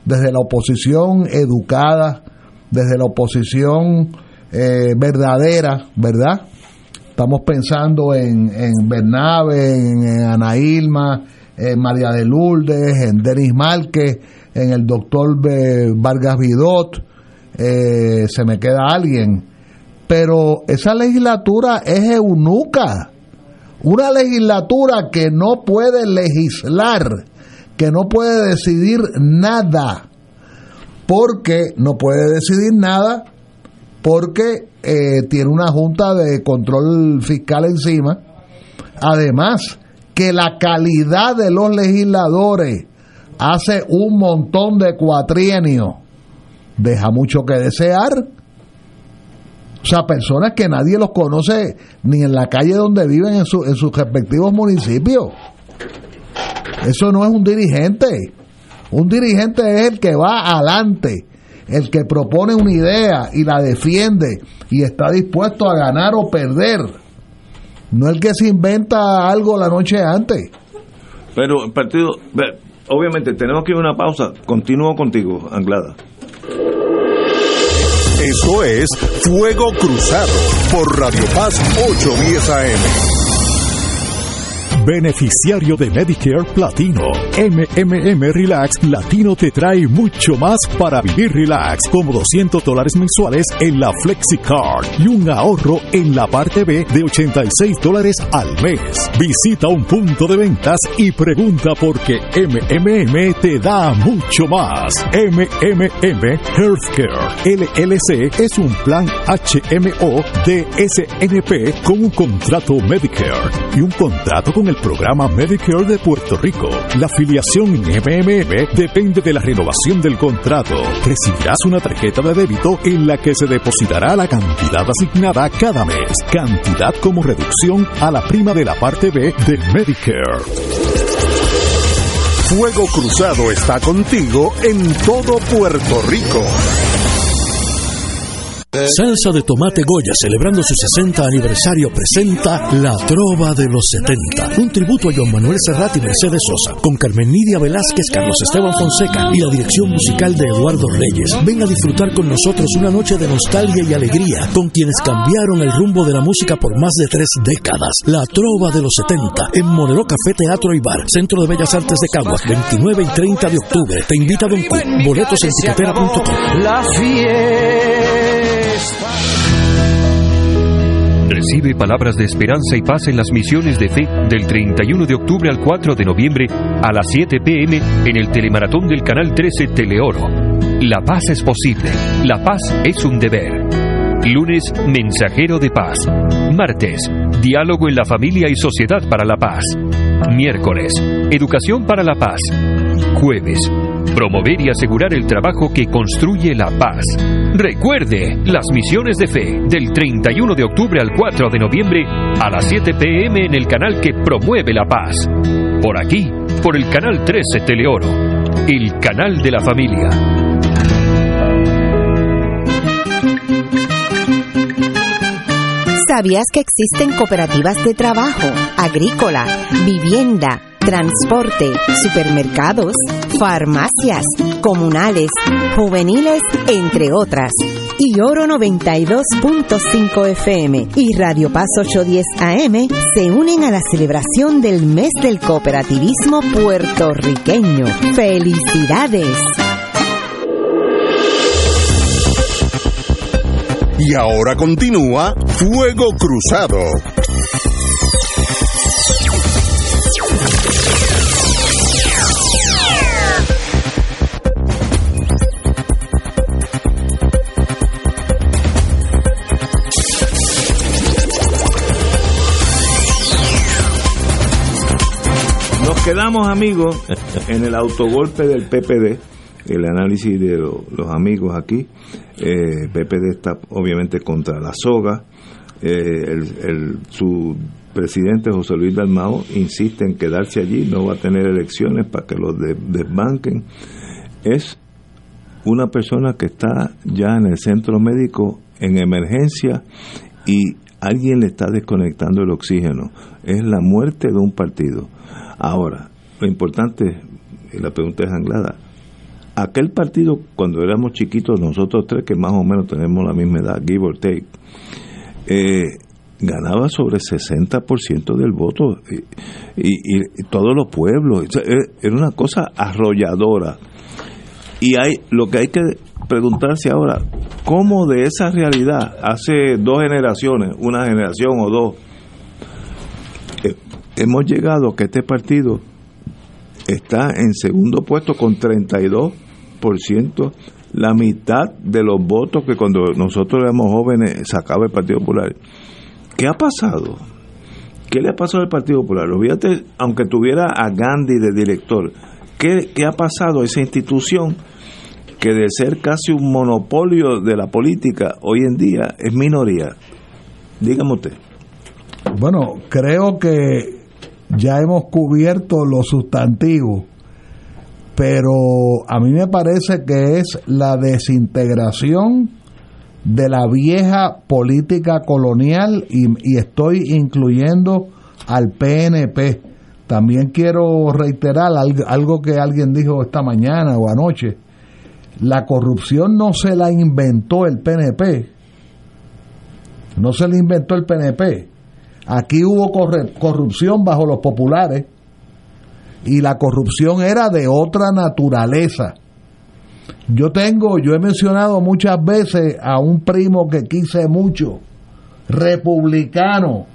desde la oposición educada, desde la oposición eh, verdadera, ¿verdad? Estamos pensando en, en Bernabe, en, en Ana Irma, en María de Lourdes, en Denis Márquez, en el doctor Vargas Vidot, eh, se me queda alguien. Pero esa legislatura es eunuca. Una legislatura que no puede legislar, que no puede decidir nada, porque no puede decidir nada, porque eh, tiene una junta de control fiscal encima. Además, que la calidad de los legisladores hace un montón de cuatrienios deja mucho que desear. O sea, personas que nadie los conoce ni en la calle donde viven en, su- en sus respectivos municipios. Eso no es un dirigente. Un dirigente es el que va adelante el que propone una idea y la defiende y está dispuesto a ganar o perder, no el que se inventa algo la noche antes. Pero el partido, obviamente tenemos que ir a una pausa. Continúo contigo, Anglada. Eso es Fuego Cruzado por Radio Paz 810 AM. Beneficiario de Medicare Platino. MMM Relax Latino te trae mucho más para vivir relax, como 200 dólares mensuales en la FlexiCard y un ahorro en la parte B de 86 dólares al mes. Visita un punto de ventas y pregunta por qué MMM te da mucho más. MMM Healthcare LLC es un plan HMO de SNP con un contrato Medicare y un contrato con el programa Medicare de Puerto Rico. La afiliación en MMM depende de la renovación del contrato. Recibirás una tarjeta de débito en la que se depositará la cantidad asignada cada mes. Cantidad como reducción a la prima de la parte B del Medicare. Fuego Cruzado está contigo en todo Puerto Rico. Salsa de Tomate Goya, celebrando su 60 aniversario, presenta La Trova de los 70. Un tributo a John Manuel Serrat y Mercedes Sosa, con Carmen Nidia Velázquez, Carlos Esteban Fonseca y la dirección musical de Eduardo Reyes. Ven a disfrutar con nosotros una noche de nostalgia y alegría, con quienes cambiaron el rumbo de la música por más de tres décadas. La Trova de los 70, en Monero Café Teatro y Bar, Centro de Bellas Artes de Caguas, 29 y 30 de octubre. Te invita Don Q. Boletos en. La fiesta. Recibe palabras de esperanza y paz en las misiones de fe del 31 de octubre al 4 de noviembre a las 7 pm en el telemaratón del canal 13 Teleoro. La paz es posible, la paz es un deber. Lunes, Mensajero de Paz. Martes, Diálogo en la Familia y Sociedad para la Paz. Miércoles, Educación para la Paz. Jueves, Promover y asegurar el trabajo que construye la paz. Recuerde, las misiones de fe del 31 de octubre al 4 de noviembre a las 7 pm en el canal que promueve la paz. Por aquí, por el canal 13 Teleoro, el canal de la familia. ¿Sabías que existen cooperativas de trabajo, agrícola, vivienda, transporte, supermercados, farmacias, comunales, juveniles, entre otras? Y Oro 92.5 FM y Radio Paz 810 AM se unen a la celebración del mes del cooperativismo puertorriqueño. ¡Felicidades! Y ahora continúa Fuego Cruzado. Quedamos amigos en el autogolpe del PPD, el análisis de lo- los amigos aquí. Eh, PPD está obviamente contra la soga. Eh, el- su presidente José Luis Dalmao insiste en quedarse allí, no va a tener elecciones para que los de- desbanquen. Es una persona que está ya en el centro médico en emergencia y alguien le está desconectando el oxígeno. Es la muerte de un partido. Ahora, lo importante, y la pregunta es anglada, aquel partido cuando éramos chiquitos, nosotros tres que más o menos tenemos la misma edad, give or take, eh, ganaba sobre 60% del voto y, y- todos los pueblos, era- una cosa arrolladora. Y hay lo que hay que preguntarse ahora, ¿cómo de esa realidad hace dos generaciones, una generación o dos, hemos llegado a que este partido está en segundo puesto con 32%, la mitad de los votos que cuando nosotros éramos jóvenes sacaba el Partido Popular. ¿Qué ha pasado? ¿Qué le ha pasado al Partido Popular? Olvídate, aunque tuviera a Gandhi de director, ¿qué, qué ha pasado a esa institución que de ser casi un monopolio de la política hoy en día es minoría? Dígame usted. Bueno, creo que ya hemos cubierto los sustantivos pero a mí me parece que es la desintegración de la vieja política colonial y, y estoy incluyendo al PNP. También quiero reiterar algo, algo que alguien dijo esta mañana o anoche. La corrupción no se la inventó el PNP. No se la inventó el PNP. Aquí hubo corrupción bajo los populares y la corrupción era de otra naturaleza. Yo tengo, yo he mencionado muchas veces a un primo que quise mucho, republicano,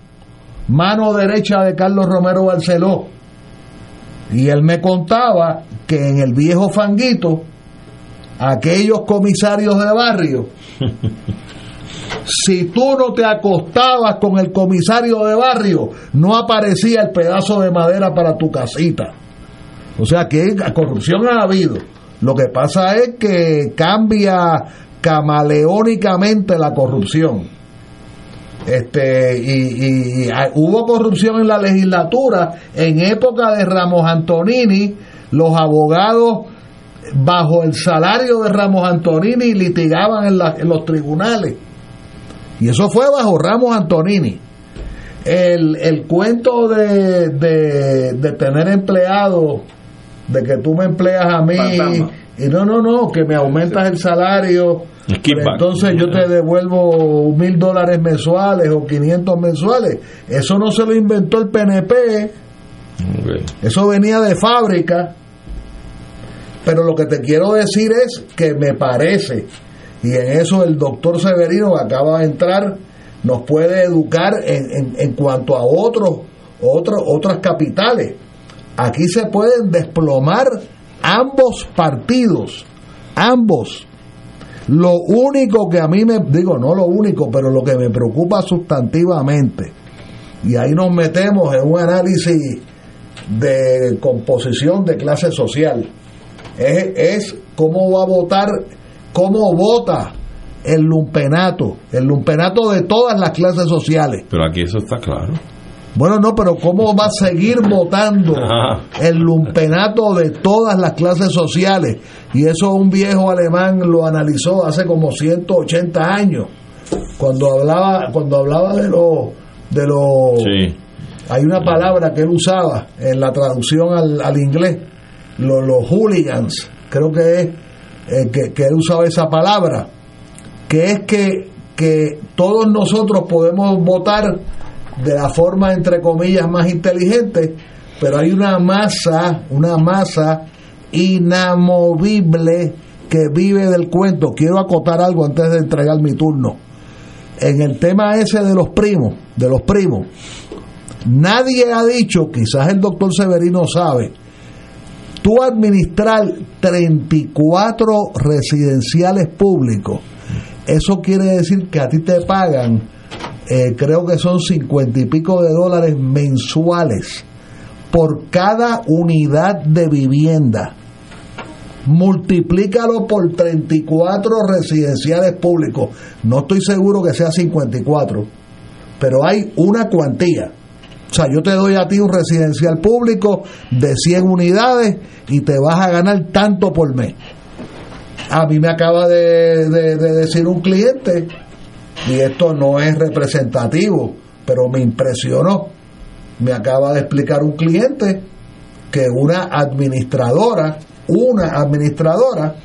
mano derecha de Carlos Romero Barceló. Y él me contaba que en el viejo fanguito, aquellos comisarios de barrio, si tú no te acostabas con el comisario de barrio, no aparecía el pedazo de madera para tu casita. O sea que corrupción ha habido. Lo que pasa es que cambia camaleónicamente la corrupción. Este, y, hay- hubo corrupción en la legislatura en época de Ramos Antonini, los abogados bajo el salario de Ramos Antonini litigaban en los tribunales. Y eso fue bajo Ramos Antonini. El, el cuento de, de, de tener empleados, de que tú me empleas a mí, Fantasma. y no, no, no, que me aumentas el salario, pero entonces yo te devuelvo mil dólares mensuales o 500 mensuales. Eso no se lo inventó el PNP, eso venía de fábrica. Pero lo que te quiero decir es que me parece, y en eso el doctor Severino acaba de entrar nos puede educar en, en- en cuanto a otros, otros, otras capitales. Aquí se pueden desplomar ambos partidos, ambos. Lo único que a mí me, digo, no lo único, pero lo que me preocupa sustantivamente, y ahí nos metemos en un análisis de composición de clase social, es, es cómo va a votar, cómo vota el lumpenato, el lumpenato de todas las clases sociales. Pero aquí eso está claro. Bueno, no, pero ¿cómo va a seguir votando el lumpenato de todas las clases sociales? Y eso un viejo alemán lo analizó hace como 180 años, cuando hablaba, cuando hablaba de los... De los Sí. Hay una palabra que él usaba en la traducción al, al inglés, lo- los hooligans, creo que es eh, que, que él usaba esa palabra, que es que, que todos nosotros podemos votar de la forma entre comillas más inteligente, pero hay una masa, una masa inamovible que vive del cuento. Quiero acotar algo antes de entregar mi turno. En el tema ese de los primos, de los primos, nadie ha dicho, quizás el doctor Severino sabe, tú administrar 34 residenciales públicos, eso quiere decir que a ti te pagan, eh, creo que son 50 y pico de dólares mensuales por cada unidad de vivienda. Multiplícalo por 34 residenciales públicos. No estoy seguro que sea 54, pero hay una cuantía. O sea, yo te doy a ti un residencial público de 100 unidades y te vas a ganar tanto por mes. A mí me acaba de, de- de decir un cliente, y esto no es representativo, pero me impresionó. Me acaba de explicar un cliente que una administradora, una administradora,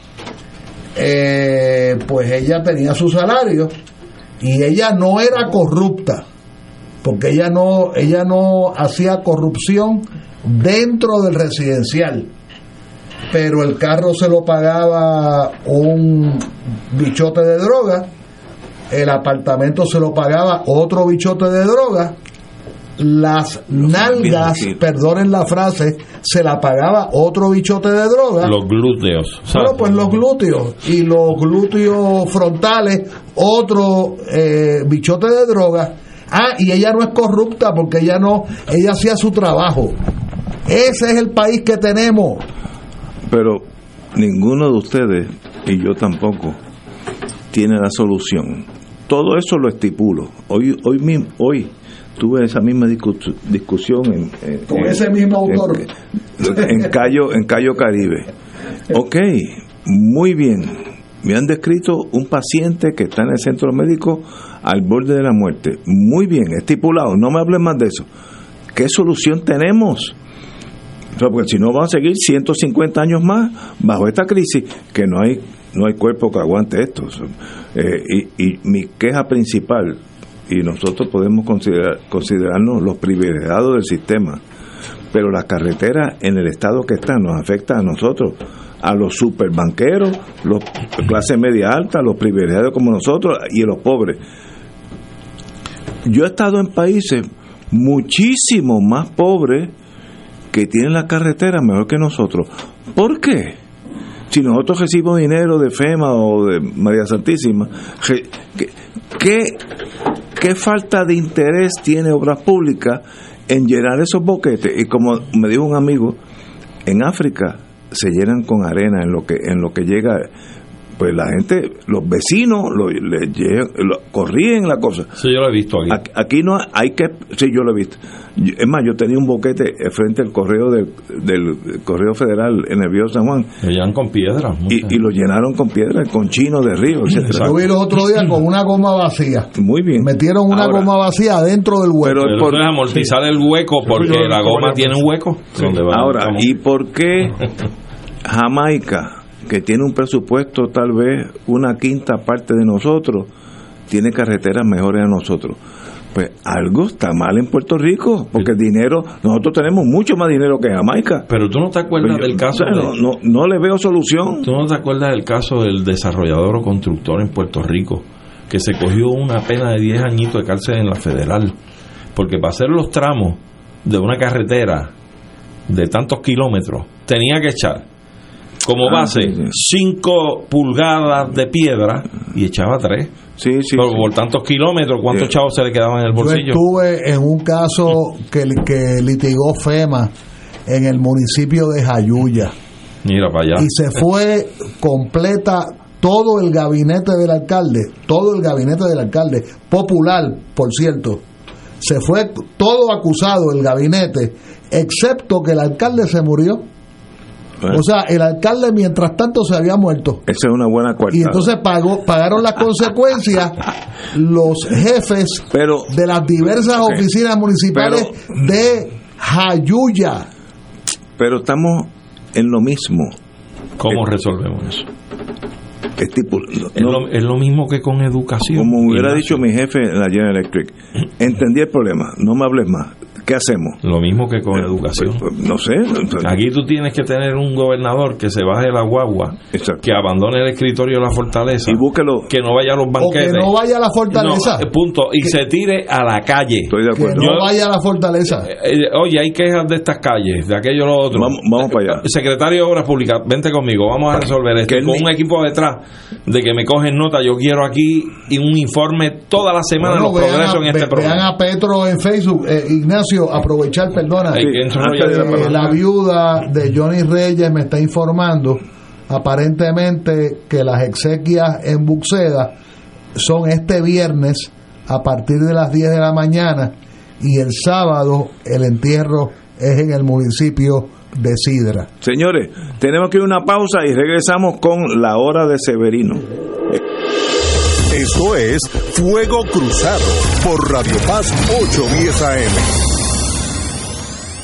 eh, pues ella tenía su salario y ella no era corrupta porque ella no ella no hacía corrupción dentro del residencial pero el carro se lo pagaba un bichote de droga el apartamento se lo pagaba otro bichote de droga las nalgas, perdonen la frase, se la pagaba otro bichote de droga. Los glúteos. ¿sabes? Bueno, pues los glúteos y los glúteos frontales, otro eh, bichote de droga. Ah, y ella no es corrupta porque ella no, ella hacía su trabajo. Ese es el país que tenemos. Pero ninguno de ustedes, y yo tampoco, tiene la solución. Todo eso lo estipulo. Hoy, hoy, mismo- hoy tuve esa misma discu- discusión en, en- Con en- ese mismo autor. en, Cayo, en Cayo Caribe. Ok, muy bien. Me han descrito un paciente que está en el centro médico al borde de la muerte. Muy bien, estipulado. No me hablen más de eso. ¿Qué solución tenemos? porque si no vamos a seguir 150 años más bajo esta crisis, que no hay no hay cuerpo que aguante esto. Eh, y, y, mi queja principal, y nosotros podemos considerar, considerarnos los privilegiados del sistema, pero las carreteras en el estado que están nos afecta a nosotros, a los superbanqueros, los clase media alta, los privilegiados como nosotros y a los pobres. Yo he estado en países muchísimo más pobres que tienen las carreteras mejor que nosotros. ¿Por qué? Si nosotros recibimos dinero de FEMA o de María Santísima, ¿qué, qué falta de interés tiene Obras Públicas en llenar esos boquetes? Y como me dijo un amigo, en África se llenan con arena en lo que en lo que llega pues la gente, los vecinos lo, le, corrían la cosa. Sí, yo lo he visto aquí. aquí. no hay que, sí, yo lo he visto. Es más, yo tenía un boquete frente al correo del, del correo federal en el Vío San Juan. Lo llenan con piedras. Y, lo llenaron con piedras, con chinos de río, etc. Yo vi los otros días con una goma vacía. Muy bien. Metieron una goma vacía dentro del hueco. Pero, por, amortizar el hueco porque la goma tiene un hueco. Ahora, ¿y por qué Jamaica? Que tiene un presupuesto tal vez una quinta parte de nosotros, tiene carreteras mejores a nosotros. Pues algo está mal en Puerto Rico, porque el dinero, nosotros tenemos mucho más dinero que Jamaica. Pero tú no te acuerdas del caso. no, no, le veo solución. Tú no te acuerdas del caso del desarrollador o constructor en Puerto Rico, que se cogió una pena de 10 añitos de cárcel en la federal, porque para hacer los tramos de una carretera de tantos kilómetros tenía que echar como ah, base 5 pulgadas de piedra y echaba 3. Sí, sí, por, tantos kilómetros, ¿cuántos chavos se le quedaban en el bolsillo? Yo estuve en un caso que, que litigó FEMA en el municipio de Jayuya. Mira para allá. Y se fue completa todo el gabinete del alcalde, todo el gabinete del alcalde, popular, por cierto. Se fue todo acusado el gabinete, excepto que el alcalde se murió. O sea, el alcalde mientras tanto se había muerto. Esa es una buena cuarta. Y entonces pagó, pagaron las consecuencias los jefes de las diversas oficinas municipales de Jayuya. Pero estamos en lo mismo. ¿Cómo resolvemos eso? Es, es, lo, mismo que con educación. Como hubiera dicho mi jefe en la General Electric, entendí el problema, no me hables más ¿qué hacemos? Lo mismo que con educación. Pues, no sé. Aquí tú tienes que tener un gobernador que se baje de la guagua, que abandone el escritorio de la fortaleza, y búsquelo. que no vaya a los banquetes. O que no vaya a la fortaleza. Eh, punto. Y se tire a la calle. Estoy de acuerdo. Que no vaya a la fortaleza. Eh, eh, oye, hay quejas de estas calles, de aquello lo otro. Vamos, para allá. Secretario de Obras Públicas, vente conmigo, vamos a resolver esto. con un equipo detrás de que me cogen nota, yo quiero aquí un informe toda la semana de los progresos en este programa. Vean a Petro en Facebook, Ignacio, aprovechar perdona, la viuda de Johnny Reyes me está informando aparentemente que las exequias en Buxeda son este viernes a partir de las 10 de la mañana y el sábado el entierro es en el municipio de Sidra. Señores, tenemos que ir a una pausa y regresamos con la hora de Severino. Esto es Fuego Cruzado por Radio Paz 810 AM.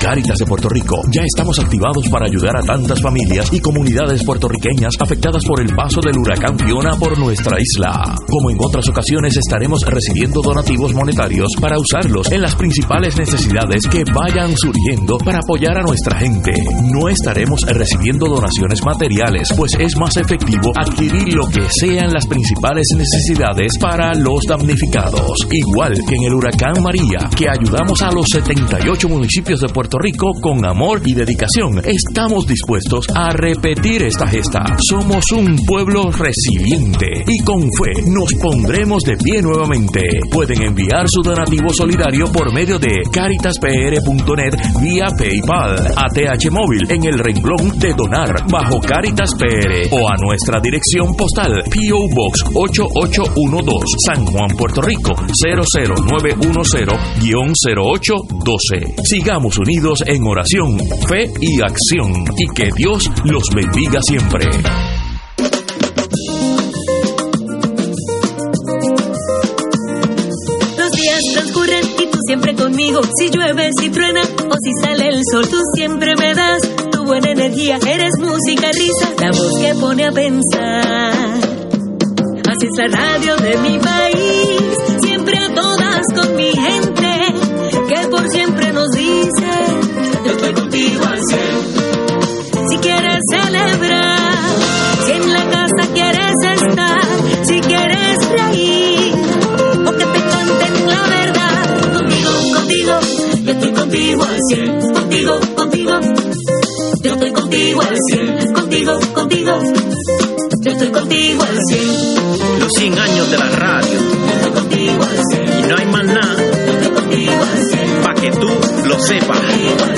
Cáritas de Puerto Rico ya estamos activados para ayudar a tantas familias y comunidades puertorriqueñas afectadas por el paso del huracán Fiona por nuestra isla. Como en otras ocasiones estaremos recibiendo donativos monetarios para usarlos en las principales necesidades que vayan surgiendo para apoyar a nuestra gente. No estaremos recibiendo donaciones materiales, pues es más efectivo adquirir lo que sean las principales necesidades para los damnificados. Igual que en el huracán María, que ayudamos a los 78 municipios de Puerto Rico con amor y dedicación. Estamos dispuestos a repetir esta gesta. Somos un pueblo resiliente y con fe nos pondremos de pie nuevamente. Pueden enviar su donativo solidario por medio de caritaspr.net vía PayPal, ATH móvil en el renglón de donar bajo Caritas PR o a nuestra dirección postal PO Box 8812 San Juan, Puerto Rico 00910-0812. Sigamos unidos en oración, fe y acción y que Dios los bendiga siempre. Los días transcurren y tú siempre conmigo. Si llueve, si truena o si sale el sol, tú siempre me das tu buena energía. Eres música, risa, la voz que pone a pensar. Así es la radio de mi país, siempre a todas con contigo al cien. Si quieres celebrar, si en la casa quieres estar, si quieres reír, o que te canten la verdad, contigo, contigo, yo estoy contigo al cien, contigo, contigo, yo estoy contigo al cien, contigo, contigo, yo estoy contigo al cien. Los 100 años de la radio. Y no hay más nada. Para que tú lo sepas.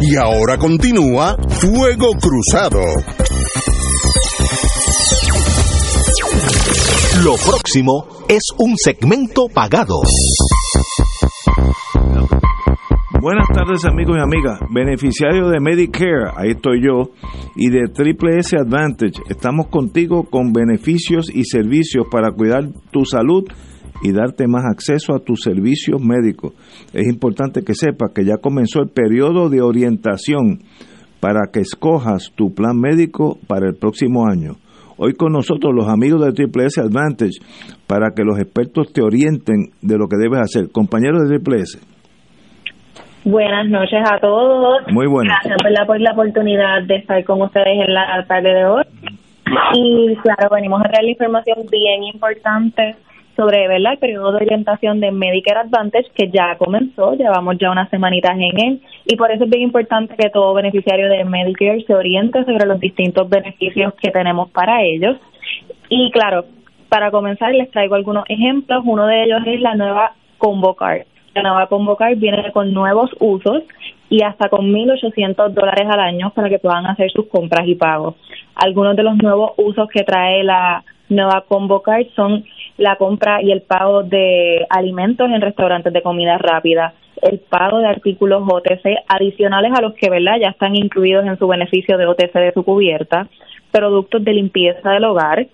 Y ahora continúa Fuego Cruzado. Lo próximo es un segmento pagado. Buenas tardes amigos y amigas, beneficiarios de Medicare, ahí estoy yo, y de Triple S Advantage. Estamos contigo con beneficios y servicios para cuidar tu salud y darte más acceso a tus servicios médicos. Es importante que sepas que ya comenzó el periodo de orientación para que escojas tu plan médico para el próximo año. Hoy con nosotros los amigos de Triple S Advantage para que los expertos te orienten de lo que debes hacer. Compañeros de Triple S. Buenas noches a todos. Muy buenas. Gracias por la, por la oportunidad de estar con ustedes en la tarde de hoy. Y claro, venimos a traer la información bien importante sobre ¿verdad? el periodo de orientación de Medicare Advantage que ya comenzó, llevamos ya unas semanitas en él y por eso es bien importante que todo beneficiario de Medicare se oriente sobre los distintos beneficios que tenemos para ellos. Y claro, para comenzar les traigo algunos ejemplos, uno de ellos es la nueva Convocar. La nueva Convocar viene con nuevos usos y hasta con 1.800 dólares al año para que puedan hacer sus compras y pagos. Algunos de los nuevos usos que trae la nueva Convocar son la compra y el pago de alimentos en restaurantes de comida rápida, el pago de artículos OTC adicionales a los que ¿verdad? ya están incluidos en su beneficio de OTC de su cubierta, productos de limpieza del hogar,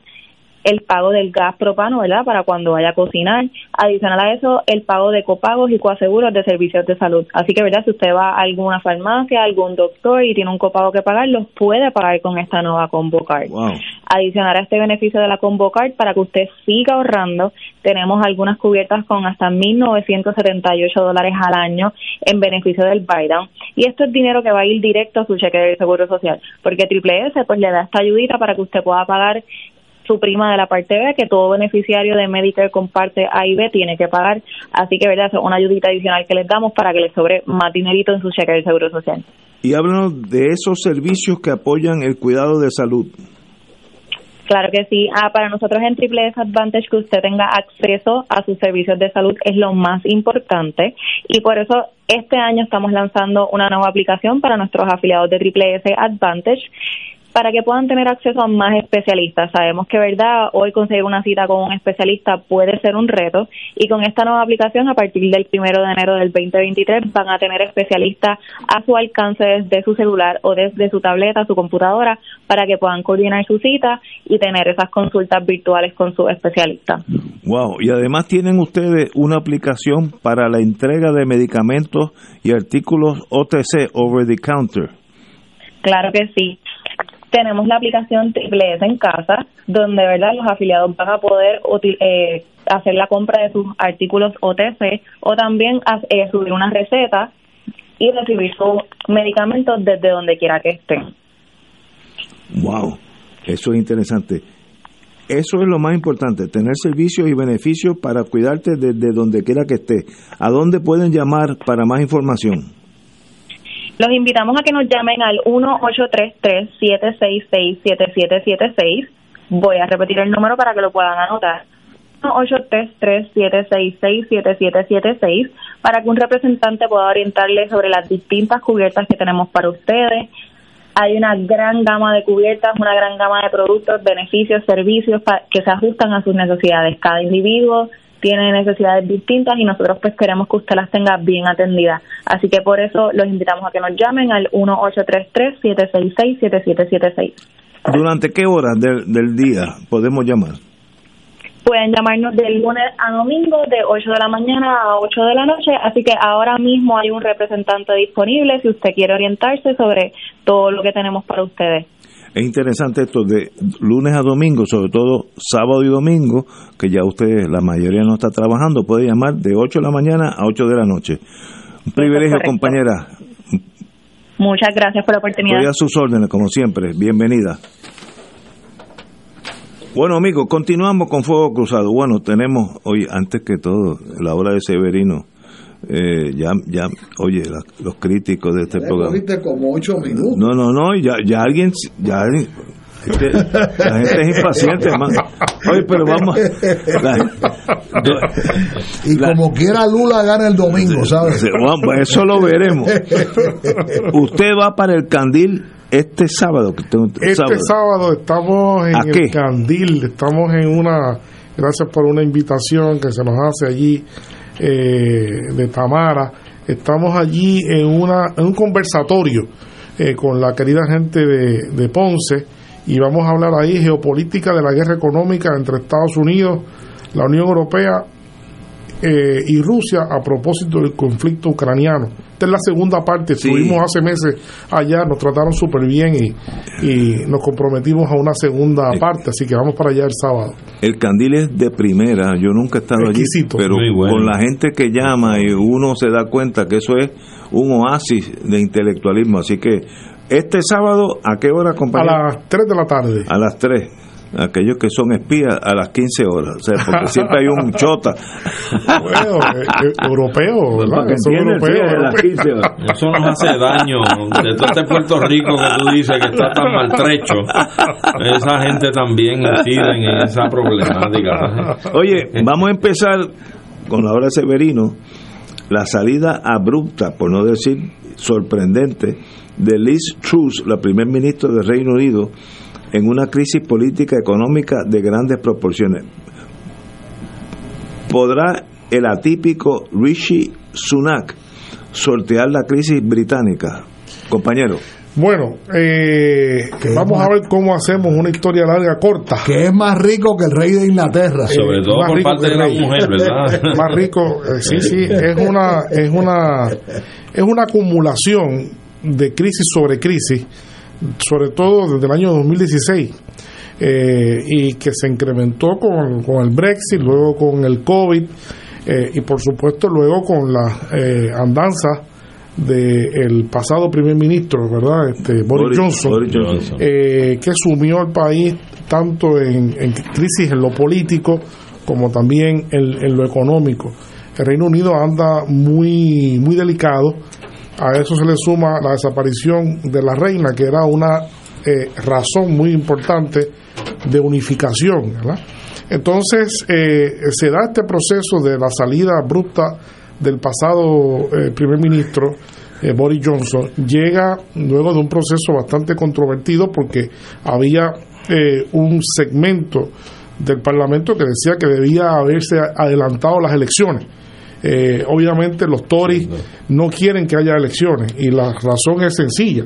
el pago del gas propano, ¿verdad? Para cuando vaya a cocinar. Adicional a eso, el pago de copagos y coaseguros de servicios de salud. Así que, ¿verdad? Si usted va a alguna farmacia, algún doctor y tiene un copago que pagar, los puede pagar con esta nueva Convocar. Adicional a este beneficio de la Convocar, para que usted siga ahorrando, tenemos algunas cubiertas con hasta 1.978 dólares al año en beneficio del Biden. Y esto es dinero que va a ir directo a su cheque de seguro social, porque Triple S pues le da esta ayudita para que usted pueda pagar su prima de la parte B, que todo beneficiario de Medicare con parte A y B tiene que pagar. Así que, ¿verdad? Es una ayudita adicional que les damos para que les sobre más dinerito en su cheque del Seguro Social. Y háblanos de esos servicios que apoyan el cuidado de salud. Claro que sí. Ah, para nosotros en Triple S Advantage que usted tenga acceso a sus servicios de salud es lo más importante y por eso este año estamos lanzando una nueva aplicación para nuestros afiliados de Triple S Advantage para que puedan tener acceso a más especialistas. Sabemos que, verdad, hoy conseguir una cita con un especialista puede ser un reto y con esta nueva aplicación, a partir del primero de enero del 2023, van a tener especialistas a su alcance desde su celular o desde su tableta, su computadora, para que puedan coordinar su cita y tener esas consultas virtuales con su especialista. Wow, y además tienen ustedes una aplicación para la entrega de medicamentos y artículos OTC, over the counter. Claro que sí tenemos la aplicación Triple S en casa, donde verdad los afiliados van a poder eh, hacer la compra de sus artículos OTC o también eh, subir una receta y recibir sus medicamentos desde donde quiera que estén. Wow, eso es interesante. Eso es lo más importante, tener servicios y beneficios para cuidarte desde donde quiera que esté. ¿A dónde pueden llamar para más información? Los invitamos a que nos llamen al 1-833-766-7776. Voy a repetir el número para que lo puedan anotar. 1-833-766-7776 para que un representante pueda orientarles sobre las distintas cubiertas que tenemos para ustedes. Hay una gran gama de cubiertas, una gran gama de productos, beneficios, servicios que se ajustan a sus necesidades. Cada individuo tiene necesidades distintas y nosotros pues queremos que usted las tenga bien atendidas. Así que por eso los invitamos a que nos llamen al 1833-766-7776. ¿Durante qué horas del, del día podemos llamar? Pueden llamarnos de lunes a domingo de 8 de la mañana a 8 de la noche, así que ahora mismo hay un representante disponible si usted quiere orientarse sobre todo lo que tenemos para ustedes. Es interesante esto de lunes a domingo, sobre todo sábado y domingo, que ya usted, la mayoría no está trabajando, puede llamar de 8 de la mañana a 8 de la noche. Un privilegio, compañera. Muchas gracias por la oportunidad. Estoy a sus órdenes, como siempre. Bienvenida. Bueno, amigos, continuamos con Fuego Cruzado. Bueno, tenemos hoy, antes que todo, la hora de Severino eh, ya, ya, oye, los críticos de este programa. como ocho minutos. No, no, no, ya, ya alguien, ya este, la gente es impaciente, Oye, pero vamos. y como quiera Lula gana el domingo, ¿sabes? eso lo veremos. Usted va para el Candil este sábado. Este sábado, estamos en el Candil, estamos en una. Gracias por una invitación que se nos hace allí eh, de Tamara. Estamos allí en, una, en un conversatorio eh, con la querida gente de, de Ponce y vamos a hablar ahí geopolítica de la guerra económica entre Estados Unidos, la Unión Europea eh, y Rusia a propósito del conflicto ucraniano. Esta es la segunda parte, estuvimos hace meses allá, nos trataron súper bien y, y, nos comprometimos a una segunda parte, así que vamos para allá el sábado. El candil es de primera, yo nunca he estado allí, pero con la gente que llama y uno se da cuenta que eso es un oasis de intelectualismo, así que este sábado, ¿a qué hora, compañero? A las 3 de la tarde. A las 3. Aquellos que son espías a las 15 horas, o sea, porque siempre hay un chota. Bueno, eh, eh, europeo, ¿verdad? Para que Eso entiendan, sí, europeo, a las 15 horas. Eso nos hace daño. De todo este Puerto Rico que tú dices que está tan maltrecho, esa gente también incide en esa problemática. Oye, vamos a empezar con la hora de Severino, la salida abrupta, por no decir sorprendente, de Liz Truss, la primer ministro del Reino Unido, en una crisis política económica de grandes proporciones. ¿Podrá el atípico Rishi Sunak sortear la crisis británica? Compañero. Bueno, eh, vamos a ver cómo hacemos una historia larga corta. Que es más rico que el rey de Inglaterra. Sobre todo más por rico parte que de la rey. mujer, ¿verdad? más rico, eh, sí, sí, es una, es una, es una acumulación de crisis sobre crisis, sobre todo desde el año 2016. eh, y que se incrementó con, con el Brexit, luego con el COVID eh, y por supuesto luego con la eh, andanza del pasado primer ministro, ¿verdad? Este, Boris, Boris- Johnson, Boris Johnson. eh, que sumió al país tanto en, en crisis en lo político como también en, en lo económico. El Reino Unido anda muy, muy delicado. A eso se le suma la desaparición de la reina, que era una eh, razón muy importante de unificación. Entonces eh, se da este proceso de la salida abrupta del pasado eh, primer ministro eh, Boris Johnson. Llega luego de un proceso bastante controvertido porque había eh, un segmento del Parlamento que decía que debía haberse adelantado las elecciones. Eh, obviamente los Tories no quieren que haya elecciones y la razón es sencilla.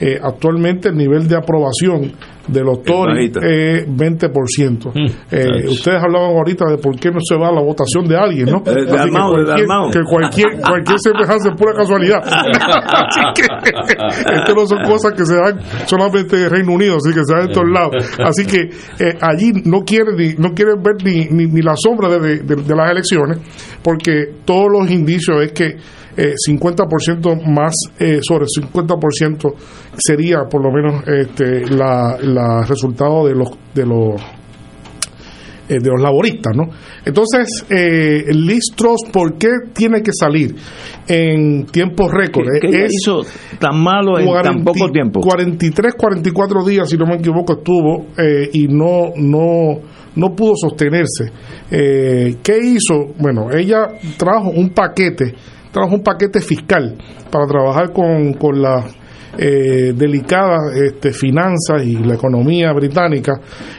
Eh, actualmente el nivel de aprobación de los Tories es 20%. Eh, Chacho. ustedes hablaban ahorita de por qué no se va a la votación de alguien, ¿no? Eh, de Así que cualquier, que cualquier, cualquier semejanza es pura casualidad. así que esto no son cosas que se dan solamente en Reino Unido, así que se dan en todos lados. Así que eh, allí no quieren ni, no quieren ver ni, ni, ni la sombra de, de- de- de las elecciones, porque todos los indicios es que eh, 50% más eh, sobre 50% sería por lo menos este la, la resultado de los de los eh, de los laboristas, ¿no? Entonces, eh, Liz Truss, ¿por qué tiene que salir en tiempo récord? ¿Qué- qué Es hizo tan malo en tan poco tiempo? 43, 44 días, si no me equivoco, estuvo eh, y no, no, no pudo sostenerse. Eh, ¿Qué hizo? Bueno, ella trajo un paquete, un paquete fiscal para trabajar con, con las eh, delicadas este, finanzas y la economía británica,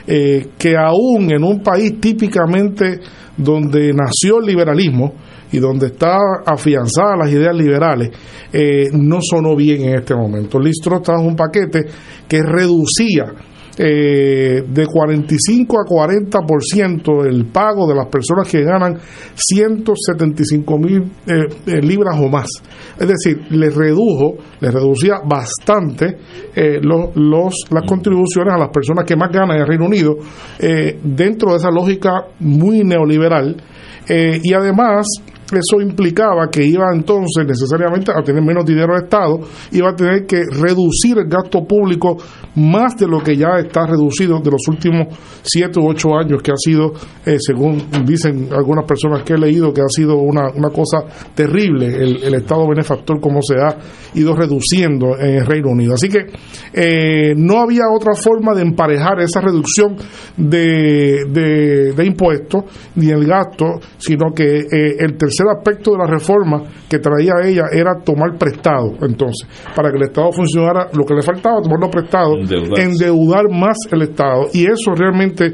eh, que aún en un país típicamente donde nació el liberalismo, y donde está afianzadas las ideas liberales, eh, no sonó bien en este momento. Liz Truss trajo un paquete que reducía eh, de 45 a 40% el pago de las personas que ganan 175 mil eh, eh, libras o más. Es decir, le redujo, le reducía bastante eh, los, los- las contribuciones a las personas que más ganan en el Reino Unido dentro de esa lógica muy neoliberal. Y además, eso implicaba que iba entonces necesariamente a tener menos dinero de Estado, iba a tener que reducir el gasto público más de lo que ya está reducido de los últimos siete u ocho años, que ha sido, eh, según dicen algunas personas que he leído, que ha sido una, una cosa terrible el, el Estado benefactor, como se ha ido reduciendo en el Reino Unido. Así que eh, no había otra forma de emparejar esa reducción de, de, de impuestos ni el gasto, sino que eh, el tercer aspecto de la reforma que traía ella era tomar prestado, entonces, para que el Estado funcionara, lo que le faltaba, tomarlo prestado, endeudar más el Estado. Y eso realmente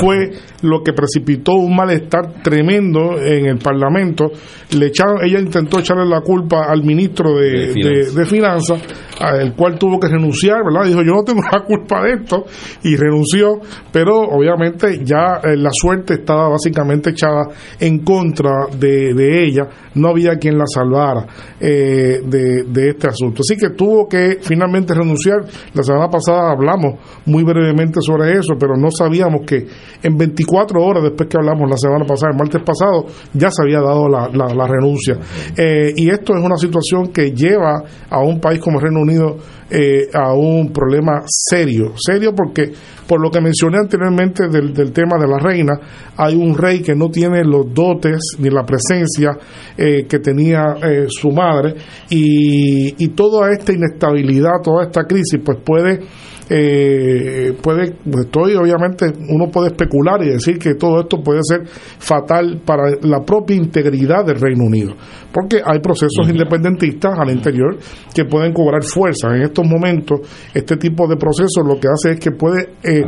fue lo que precipitó un malestar tremendo en el Parlamento. Le echaron, ella intentó echarle la culpa al ministro de, De de- Finanzas. de Finanzas, al cual tuvo que renunciar, ¿verdad? Dijo, yo no tengo la culpa de esto, y renunció, pero obviamente ya eh, la suerte estaba básicamente echada en contra de, de ella, no había quien la salvara eh, de, de este asunto. Así que tuvo que finalmente renunciar. La semana pasada hablamos muy brevemente sobre eso, pero no sabíamos que en 24 horas después que hablamos la semana pasada, el martes pasado, ya se había dado la, la- renuncia. Eh, y esto es una situación que lleva a un país como el Reino Unido eh, a un problema serio, serio porque por lo que mencioné anteriormente del, del, tema de la reina, hay un rey que no tiene los dotes ni la presencia eh, que tenía eh, su madre. Y, y toda esta inestabilidad, toda esta crisis, pues puede eh, puede, pues, estoy obviamente, uno puede especular y decir que todo esto puede ser fatal para la propia integridad del Reino Unido, porque hay procesos independentistas al interior que pueden cobrar fuerza. En estos momentos, este tipo de procesos lo que hace es que puede eh,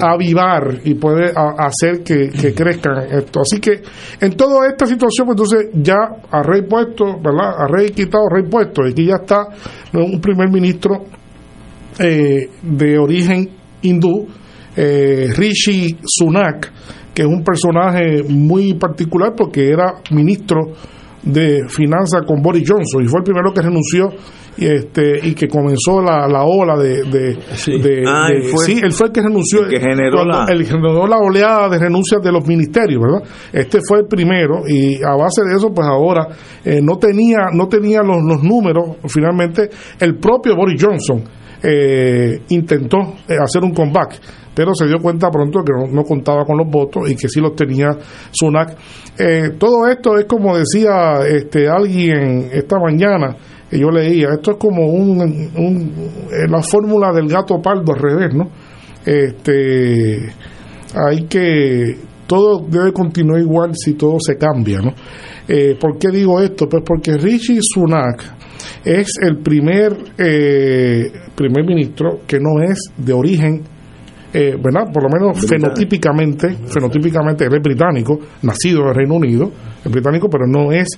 avivar. y puede hacer que, que crezcan esto. Así que en toda esta situación, pues, entonces ya a rey puesto, ¿verdad? A rey quitado, rey puesto, y aquí ya está un primer ministro eh, de origen hindú, eh, Rishi Sunak, que es un personaje muy particular porque era ministro de finanzas con Boris Johnson y fue el primero que renunció y este y que comenzó la, la ola de, sí. Ah, él, fue, sí, él fue el que renunció el que generó la... el generó la oleada de renuncias de los ministerios verdad este fue el primero y a base de eso pues ahora eh, no tenía no tenía los, los números finalmente el propio Boris Johnson eh, intentó eh, hacer un comeback, pero se dio cuenta pronto que no, contaba con los votos y que sí los tenía Sunak. Eh, todo esto es como decía este alguien esta mañana, yo leía, esto es como un, la fórmula del gato pardo al revés, ¿no? Este, hay que todo debe continuar igual si todo se cambia, ¿no? ¿Por qué digo esto? Pues porque Richie Sunak es el primer eh, primer ministro que no es de origen eh, ¿verdad? Por lo menos fenotípicamente, fenotípicamente él es británico, nacido en el Reino Unido, es británico, pero no es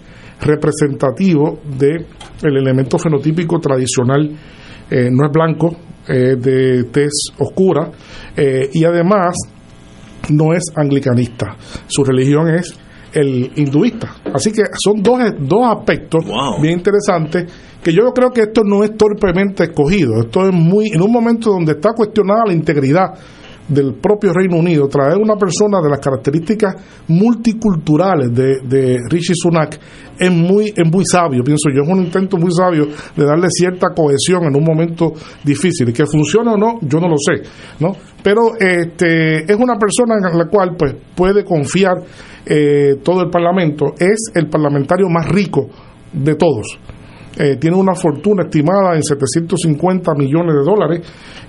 representativo de el elemento fenotípico tradicional, eh, no es blanco, es de tez oscura eh, y además no es anglicanista. Su religión es el hinduista. Así que son dos, dos aspectos wow. bien interesantes que yo creo que esto no es torpemente escogido. Esto es muy, en un momento donde está cuestionada la integridad del propio Reino Unido, traer una persona de las características multiculturales de, de Rishi Sunak es muy, es muy sabio, pienso yo, es un intento muy sabio de darle cierta cohesión en un momento difícil. Que funcione o no, yo no lo sé, ¿no? Pero este, es una persona en la cual pues, puede confiar eh, todo el Parlamento, es el parlamentario más rico de todos. Eh, tiene una fortuna estimada en 750 millones de dólares,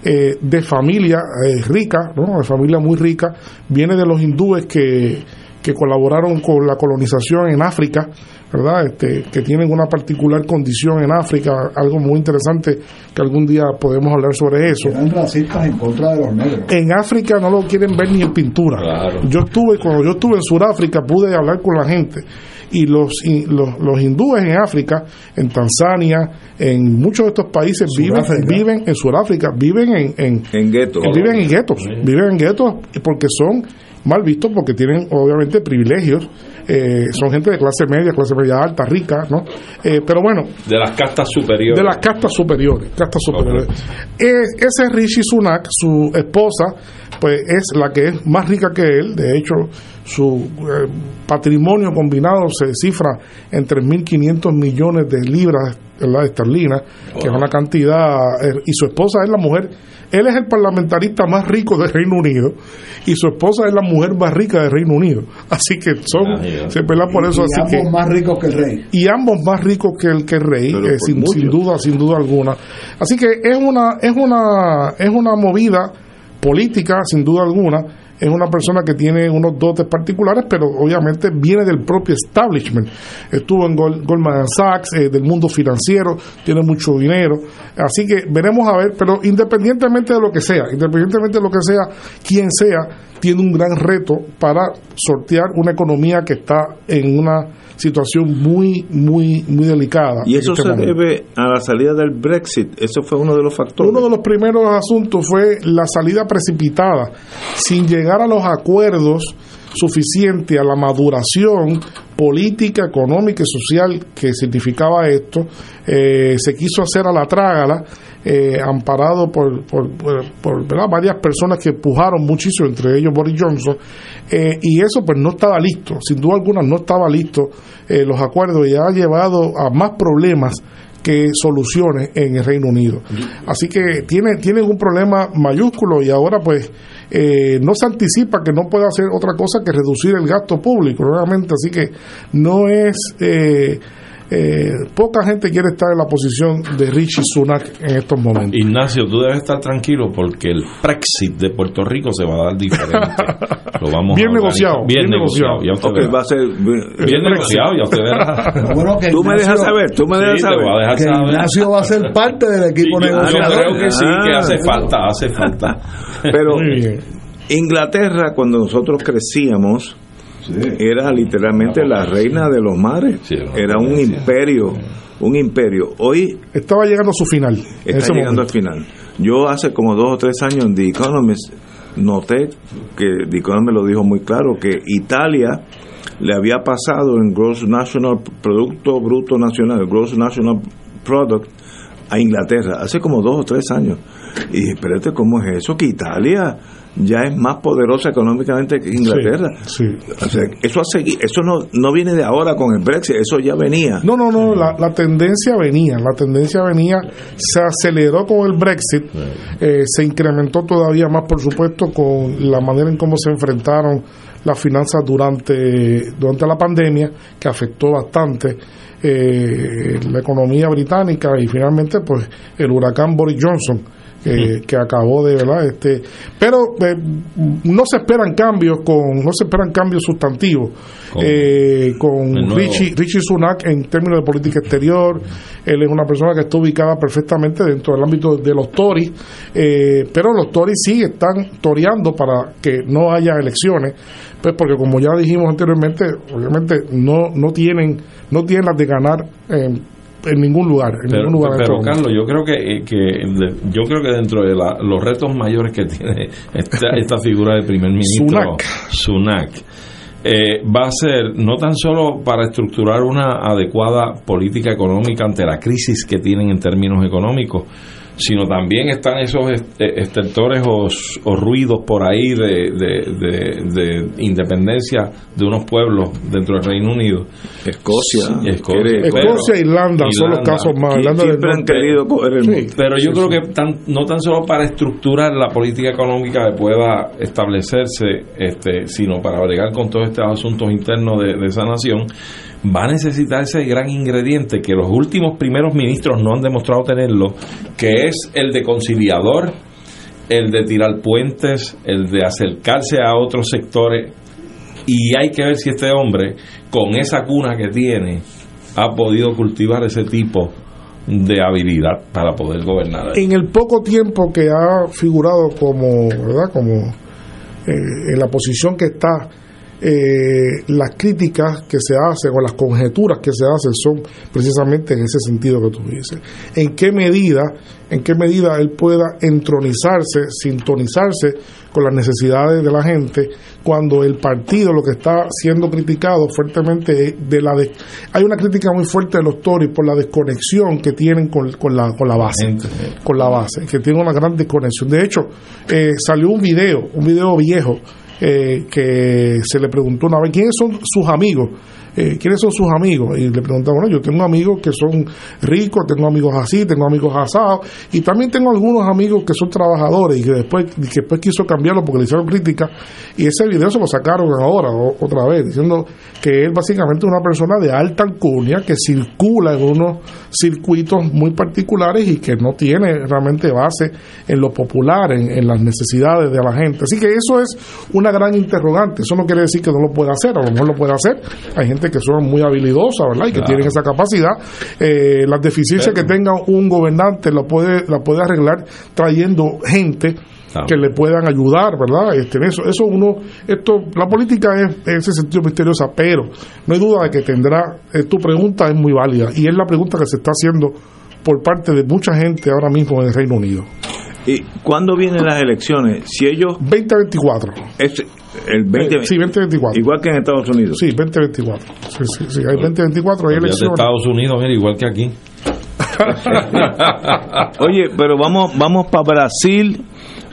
eh, de familia eh, rica, ¿no? de familia muy rica, viene de los hindúes que, que colaboraron con la colonización en África, ¿verdad? Este, que tienen una particular condición en África, algo muy interesante que algún día podemos hablar sobre eso. Eran racistas en contra de los negros. En África no lo quieren ver ni en pintura. Claro. Yo estuve, cuando yo estuve en Sudáfrica, pude hablar con la gente y los, y los, los, hindúes en África, en Tanzania, en muchos de estos países viven, viven en Sudáfrica, viven en, en, en guetos. Viven en guetos, viven en guetos porque son mal vistos porque tienen obviamente privilegios, eh, son gente de clase media, clase media alta, rica, ¿no? Eh, pero bueno. De las castas superiores. De las castas superiores, castas superiores. Okay. Eh, ese Rishi Sunak, su esposa, pues es la que es más rica que él, de hecho su eh, patrimonio combinado se cifra en 3.500 millones de libras ¿verdad? esterlinas, wow. que es una cantidad, eh, y su esposa es la mujer, él es el parlamentarista más rico del Reino Unido y su esposa es la mujer más rica del Reino Unido. Así que son, ah, se pelea por eso. Y así ambos que, más ricos que el rey. Y ambos más ricos que el que el rey, eh, sin, sin, duda, sin duda alguna. Así que es una, es una, es una movida política, sin duda alguna, es una persona que tiene unos dotes particulares, pero obviamente viene del propio establishment. Estuvo en Goldman Sachs, eh, del mundo financiero, tiene mucho dinero. Así que veremos a ver, pero independientemente de lo que sea, independientemente de lo que sea, quien sea, tiene un gran reto para sortear una economía que está en una situación muy, muy, muy delicada. Y eso este se momento. debe a la salida del Brexit. Eso fue uno de los factores. Uno de los primeros asuntos fue la salida precipitada, sin llegar a los acuerdos suficientes a la maduración política, económica y social que significaba esto. Eh, se quiso hacer a la trágala, eh, amparado por, por, por, varias personas que empujaron muchísimo, entre ellos Boris Johnson, eh, y eso pues no estaba listo, sin duda alguna no estaba listo eh, los acuerdos y ha llevado a más problemas que soluciones en el Reino Unido. Así que tiene, tienen un problema mayúsculo y ahora pues eh, no se anticipa que no pueda hacer otra cosa que reducir el gasto público nuevamente. Así que no es... Eh, eh, poca gente quiere estar en la posición de Richie Sunak en estos momentos. Ignacio, tú debes estar tranquilo porque el Brexit de Puerto Rico se va a dar diferente. Lo vamos bien negociado. Bien, negociado. Ya usted okay, va a ser bien negociado, ya usted verá. bueno, tú me dejas saber, tú me dejas saber. A dejar que saber. Ignacio va a ser parte del equipo sí, negociador. Yo creo que sí, que hace falta, hace falta. Pero Inglaterra, cuando nosotros crecíamos, era literalmente la reina de los mares. era un imperio, un imperio. Hoy estaba llegando a su final. Está llegando al final. Yo hace como dos o tres años en The Economist noté que The Economist lo dijo muy claro que Italia le había pasado en Gross National Producto Bruto Nacional, Gross National Product a Inglaterra hace como dos o tres años. Y dije, espérate, ¿cómo es eso? Que Italia ya es más poderosa económicamente que Inglaterra. Sí, O sea, eso, ha seguido, eso no, no viene de ahora con el Brexit, eso ya venía. No, no, no, la, la tendencia venía, la tendencia venía, se aceleró con el Brexit, eh, se incrementó todavía más, por supuesto, con la manera en cómo se enfrentaron las finanzas durante, durante la pandemia, que afectó bastante eh, la economía británica y finalmente pues el huracán Boris Johnson que, que acabó de verdad este pero eh, no se esperan cambios con no se esperan cambios sustantivos Con eh, con Richie Richie Sunak en términos de política exterior. Él es una persona que está ubicada perfectamente dentro del ámbito de los Tories eh, pero los Tories sí están toreando para que no haya elecciones pues porque como ya dijimos anteriormente obviamente no no tienen no tienen las de ganar en, en ningún lugar en Pero, ningún lugar pero. Carlos, yo creo que, eh, que yo creo que dentro de la- los retos mayores que tiene esta, esta figura de primer ministro Sunak, eh, va a ser no tan solo para estructurar una adecuada política económica ante la crisis que tienen en términos económicos, sino también están esos eh, estertores o, ruidos por ahí de, de- de- de independencia de unos pueblos dentro del Reino Unido. Escocia, pero- Escocia e Irlanda son los casos más Irlanda del siempre han querido coger el Sí. mundo. Pero yo creo que tan- no tan solo para estructurar la política económica que pueda establecerse, este, sino para bregar con todos estos asuntos internos de, de esa nación, va a necesitar ese gran ingrediente que los últimos primeros ministros no han demostrado tenerlo, que es el de conciliador, el de tirar puentes, el de acercarse a otros sectores. Y hay que ver si este hombre, con esa cuna que tiene, ha podido cultivar ese tipo de habilidad para poder gobernar. en el poco tiempo que ha figurado como verdad como eh, en la posición que está eh, las críticas que se hacen o las conjeturas que se hacen son precisamente en ese sentido que tú dices. ¿En qué medida, en qué medida él pueda entronizarse, sintonizarse con las necesidades de la gente cuando el partido lo que está siendo criticado fuertemente es de la de, hay una crítica muy fuerte de los Tories por la desconexión que tienen con, con la con la base con la base que tienen una gran desconexión de hecho eh, salió un video un video viejo eh, que se le preguntó una vez quiénes son sus amigos eh, quiénes son sus amigos y le preguntaban bueno yo tengo amigos que son ricos tengo amigos así tengo amigos asados y también tengo algunos amigos que son trabajadores y que después que después quiso cambiarlo porque le hicieron crítica y ese video se lo sacaron ahora otra vez diciendo que es básicamente una persona de alta alcurnia que circula en unos circuitos muy particulares y que no tiene realmente base en lo popular, en, en las necesidades de la gente. Así que eso es una gran interrogante. Eso no quiere decir que no lo pueda hacer, a lo mejor lo puede hacer. Hay gente que son muy habilidosa, ¿verdad? Y que Claro. tienen esa capacidad. Eh, las deficiencias que tenga un gobernante la puede, la puede arreglar trayendo gente que le puedan ayudar, ¿verdad? Este, en eso, eso uno, esto, la política es en ese sentido misteriosa, pero no hay duda de que tendrá, eh, tu pregunta es muy válida y es la pregunta que se está haciendo por parte de mucha gente ahora mismo en el Reino Unido. ¿Y cuándo vienen las elecciones? Si ellos... 2024. Es el 20, Sí, 2024. Igual que en Estados Unidos. Sí, 2024. Sí, sí, sí, hay 2024, hay elecciones. Estados Unidos, mira, igual que aquí. Oye, pero vamos vamos para Brasil,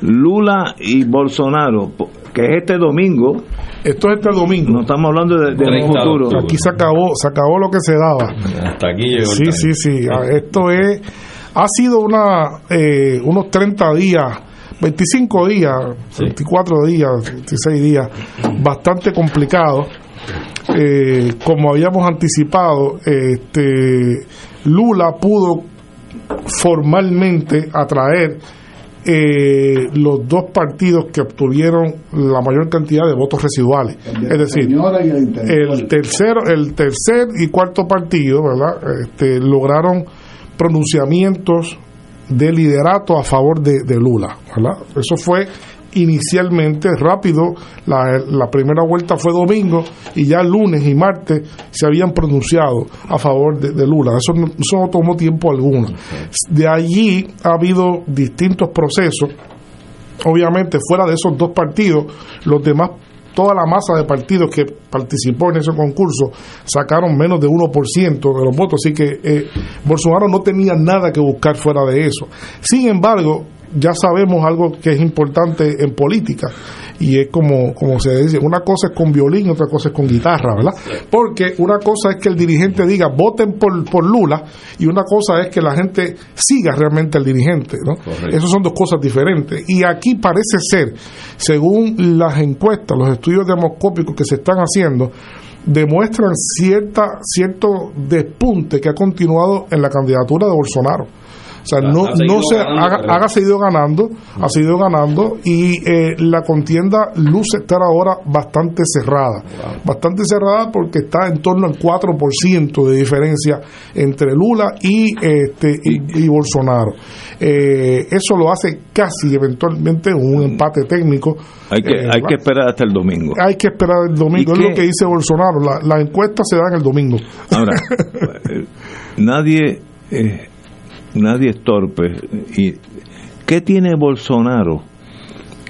Lula y Bolsonaro, que es este domingo Esto es este domingo. No estamos hablando de, de futuro. Aquí se acabó, se acabó lo que se daba. Hasta aquí llegó. Sí, sí, sí. Ah, esto es, ha sido una, eh, unos 30 días 25 días, 24 días, 26 días, bastante complicado. Eh, como habíamos anticipado, este, Lula pudo formalmente atraer eh, los dos partidos que obtuvieron la mayor cantidad de votos residuales. Es decir, el tercero, el tercer y cuarto partido, ¿verdad? Este, lograron pronunciamientos de liderato a favor de, Lula. Eso fue inicialmente rápido, la, primera vuelta fue domingo y ya lunes y martes se habían pronunciado a favor de, Lula. Eso no, eso no tomó tiempo alguno. De allí ha habido distintos procesos. Obviamente, fuera de esos dos partidos, los demás toda la masa de partidos que participó en ese concurso sacaron menos de 1% de los votos, así que eh, Bolsonaro no tenía nada que buscar fuera de eso. Sin embargo, ya sabemos algo que es importante en política y es como, como se dice, una cosa es con violín, otra cosa es con guitarra, ¿verdad? Porque una cosa es que el dirigente diga voten por, por Lula y una cosa es que la gente siga realmente al dirigente, ¿no? Esas son dos cosas diferentes. Y aquí parece ser, según las encuestas, los estudios demoscópicos que se están haciendo, demuestran cierta, cierto despunte que ha continuado en la candidatura de Bolsonaro o sea, no, no se haga, seguido ganando, ha seguido ganando y eh, la contienda luce estar ahora bastante cerrada. Bastante cerrada porque está en torno al 4% de diferencia entre Lula y, este, y, Bolsonaro. Eh, eso lo hace casi eventualmente un empate técnico. Hay que, eh, hay que esperar hasta el domingo. Hay que esperar el domingo, es lo que dice Bolsonaro. La, la encuesta se da en el domingo. Ahora, nadie nadie es torpe. ¿Y qué tiene Bolsonaro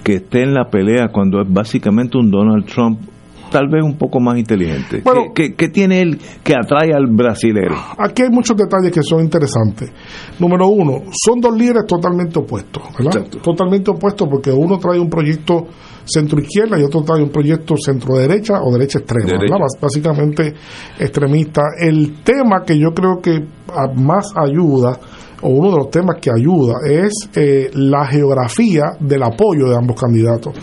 que esté en la pelea cuando es básicamente un Donald Trump tal vez un poco más inteligente. ¿Qué, tiene él que atrae al brasilero? Aquí hay muchos detalles que son interesantes. Número uno, son dos líderes totalmente opuestos, ¿verdad? Totalmente opuestos porque uno trae un proyecto centro izquierda y otro trae un proyecto centro derecha o derecha extrema, básicamente extremista. El tema que yo creo que más ayuda o uno de los temas que ayuda es eh, la geografía del apoyo de ambos candidatos.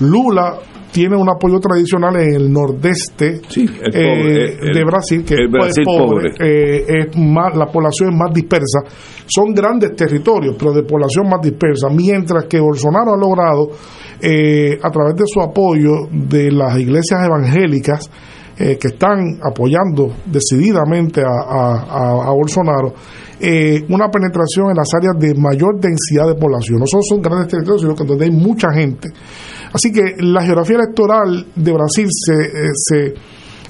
Lula tiene un apoyo tradicional en el nordeste eh, de Brasil, que es pobre, eh, es más, la población es más dispersa. Son grandes territorios, pero de población más dispersa, mientras que Bolsonaro ha logrado, a través de su apoyo de las iglesias evangélicas, que están apoyando decididamente a, a Bolsonaro, eh, una penetración en las áreas de mayor densidad de población. No solo son grandes territorios, sino que donde hay mucha gente. Así que la geografía electoral de Brasil se, eh, se,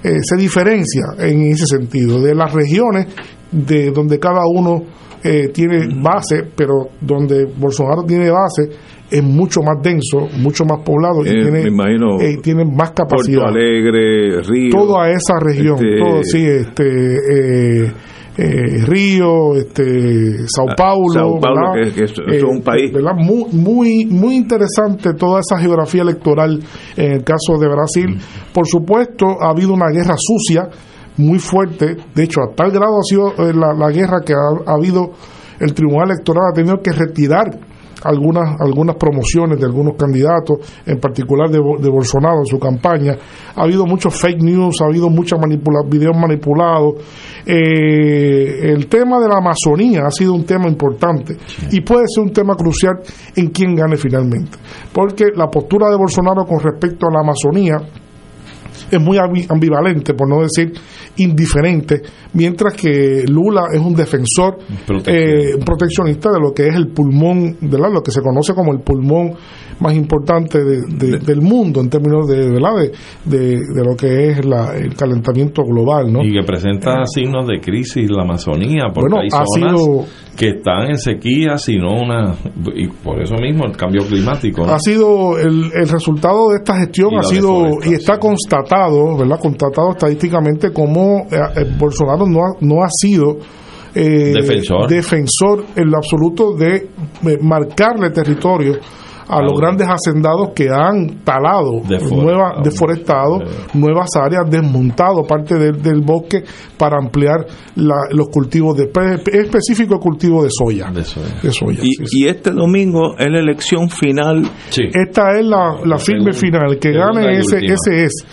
eh, se diferencia en ese sentido, de las regiones de donde cada uno tiene base, pero donde Bolsonaro tiene base es mucho más denso, mucho más poblado y tiene, tiene más capacidad. Puerto Alegre, Río. Toda esa región, este, todo, sí, este, eh, Río, este, Sao ah, Paulo, que, es, un país. Muy, muy, interesante toda esa geografía electoral en el caso de Brasil. Por supuesto, ha habido una guerra sucia muy fuerte, de hecho, a tal grado ha sido eh, la, guerra que ha, habido, el Tribunal Electoral ha tenido que retirar algunas, algunas promociones de algunos candidatos, en particular de, Bolsonaro en su campaña. Ha habido muchos fake news, ha habido muchos videos manipulados. Eh, el tema de la Amazonía ha sido un tema importante y puede ser un tema crucial en quién gane finalmente. Porque la postura de Bolsonaro con respecto a la Amazonía es muy ambivalente, por no decir indiferente, mientras que Lula es un defensor, eh, proteccionista de lo que es el pulmón, de lo que se conoce como el pulmón más importante del mundo en términos de, de, de, lo que es el calentamiento global. ¿no? Y que presenta signos de crisis la Amazonía, porque hay zonas que están en sequía, sino una. y por eso mismo el cambio climático. Ha sido el, el resultado de esta gestión, ha sido y está constatado, ¿verdad? Constatado estadísticamente como eh, eh, Bolsonaro no ha, no ha sido. Eh, defensor. defensor en lo absoluto de marcarle territorio a los grandes hacendados que han talado, deforestado nuevas áreas, desmontado parte del, bosque para ampliar los cultivos de específico el cultivo de soya. De soya. y, este domingo es la elección final. Esta es la, firme final. El que gane ese, ese es.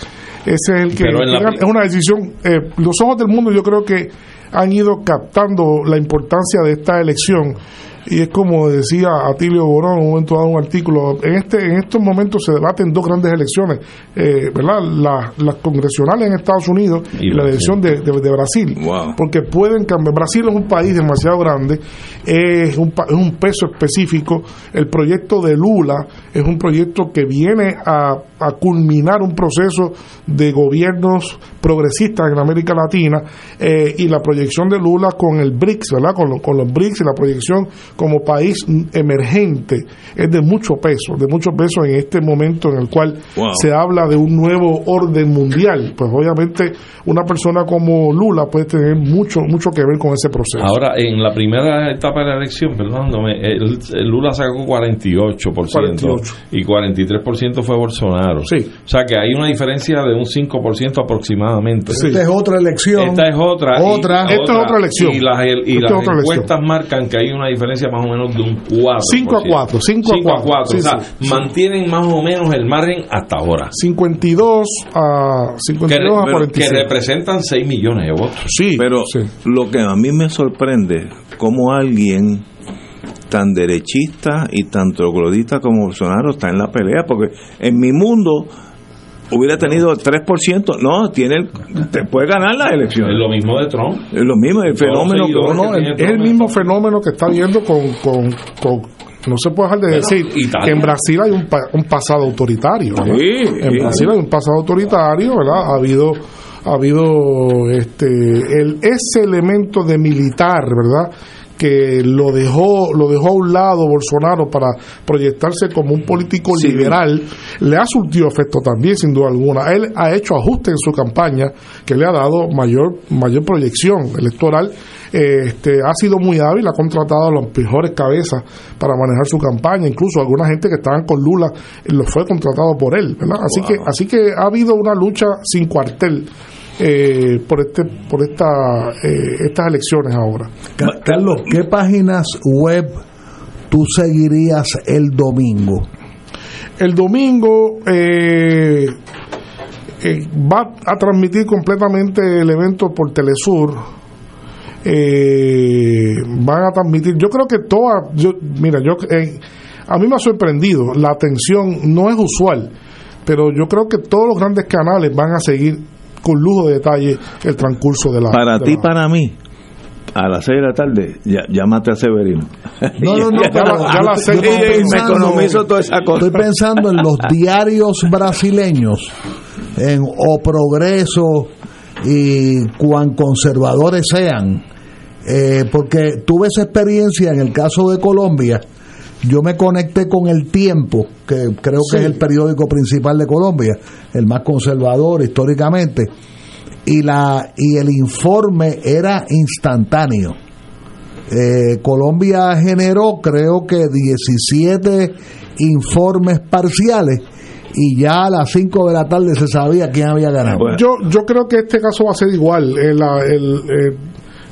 Ese es el que, es una decisión. Eh, los ojos del mundo yo creo que han ido captando la importancia de esta elección y es como decía Atilio Borón en un momento dado un artículo, en este en estos momentos se debaten dos grandes elecciones, eh, ¿verdad? las congresionales en Estados Unidos y, la elección de, Brasil, porque pueden cambiar. Brasil es un país demasiado grande, es un, es un peso específico, el proyecto de Lula es un proyecto que viene a, a culminar un proceso de gobiernos progresistas en América Latina eh, y la proyección de Lula con el BRICS, ¿verdad? Con, con los BRICS y la proyección como país emergente es de mucho peso, de mucho peso en este momento en el cual se habla de un nuevo orden mundial. Pues obviamente una persona como Lula puede tener mucho mucho que ver con ese proceso. Ahora, en la primera etapa de la elección, perdóname, el, Lula sacó 48%, 48. y 43% fue Bolsonaro. Sí. O sea que hay una diferencia de un 5% aproximadamente. Esta es otra elección. Esta es otra. Otra. Esta es otra elección. Y las, y las encuestas marcan que hay una diferencia más o menos de un 4. 5 a 4. 5 a 4. o sea, mantienen más o menos el margen hasta ahora. 52 a, 52 a 45. Que representan 6 millones de votos. Sí. Pero lo que a mí me sorprende, como alguien tan derechista y tan troglodita como Bolsonaro está en la pelea, porque en mi mundo hubiera tenido el 3%, no, tiene te puede ganar la elección. Es lo mismo de Trump. Es lo mismo, el fenómeno es el mismo fenómeno que está viendo con, con, no se puede dejar de decir que en Brasil hay un, un pasado autoritario. en Brasil hay un pasado autoritario, ¿verdad? Ha habido ha habido este el ese elemento de militar, ¿verdad? Que lo dejó lo dejó a un lado Bolsonaro para proyectarse como un político liberal le ha surtido efecto también sin duda alguna. Él ha hecho ajustes en su campaña que le ha dado mayor mayor proyección electoral. Este ha sido muy hábil ha contratado a las mejores cabezas para manejar su campaña. Incluso alguna gente que estaban con Lula lo fue contratado por él ¿verdad? así que así que ha habido una lucha sin cuartel eh, por este por esta eh, estas elecciones ahora. Carlos, ¿qué páginas web tú seguirías el domingo? El domingo eh, va a transmitir completamente el evento por Telesur. van a transmitir, yo creo que todas, yo, mira, yo a mí me ha sorprendido, la atención no es usual, pero yo creo que todos los grandes canales van a seguir con lujo de detalle el transcurso de la. Para ti, para mí, a las 6 de la tarde, ya, llámate a Severino. No, no, no, ya, la, me economizo toda esa cosa. Estoy pensando en los diarios brasileños, en O Progreso y cuán conservadores sean, eh, porque tuve esa experiencia en el caso de Colombia yo me conecté con El Tiempo, que creo que es el periódico principal de Colombia, el más conservador históricamente, y, la, y el informe era instantáneo. Eh, Colombia generó creo que 17 informes parciales y ya a las 5 de la tarde se sabía quién había ganado. Yo, yo creo que este caso va a ser igual. el, el,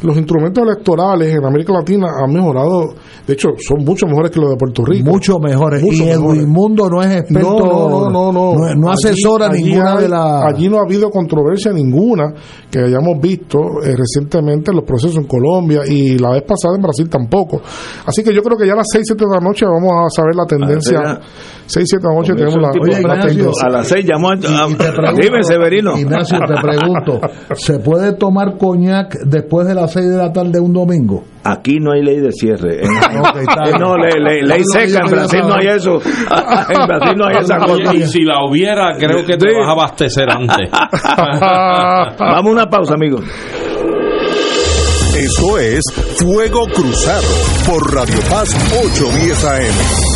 los instrumentos electorales en América Latina han mejorado, de hecho, son mucho mejores que los de Puerto Rico. Mucho mejores. y el Mundo no es experto, no, no, no, no, asesora ninguna de las... Allí no ha habido controversia ninguna que hayamos visto eh, recientemente en los procesos en Colombia y la vez pasada en Brasil tampoco. Así que yo creo que ya a las 6, 7 de la noche vamos a saber la tendencia. 6, 7 de la noche tenemos la, Oye, A las 6 llamó a... Dime, Severino. Ignacio, te pregunto, ¿se puede tomar coñac después de las 6 de la tarde un domingo? Aquí no hay ley de cierre. no, ley, ley, seca. En Brasil no hay eso. En Brasil no hay esa cosa. Y si la hubiera, creo que te vas a abastecer antes. Vamos a una pausa, amigos. Esto es Fuego Cruzado por Radio Paz 810 AM.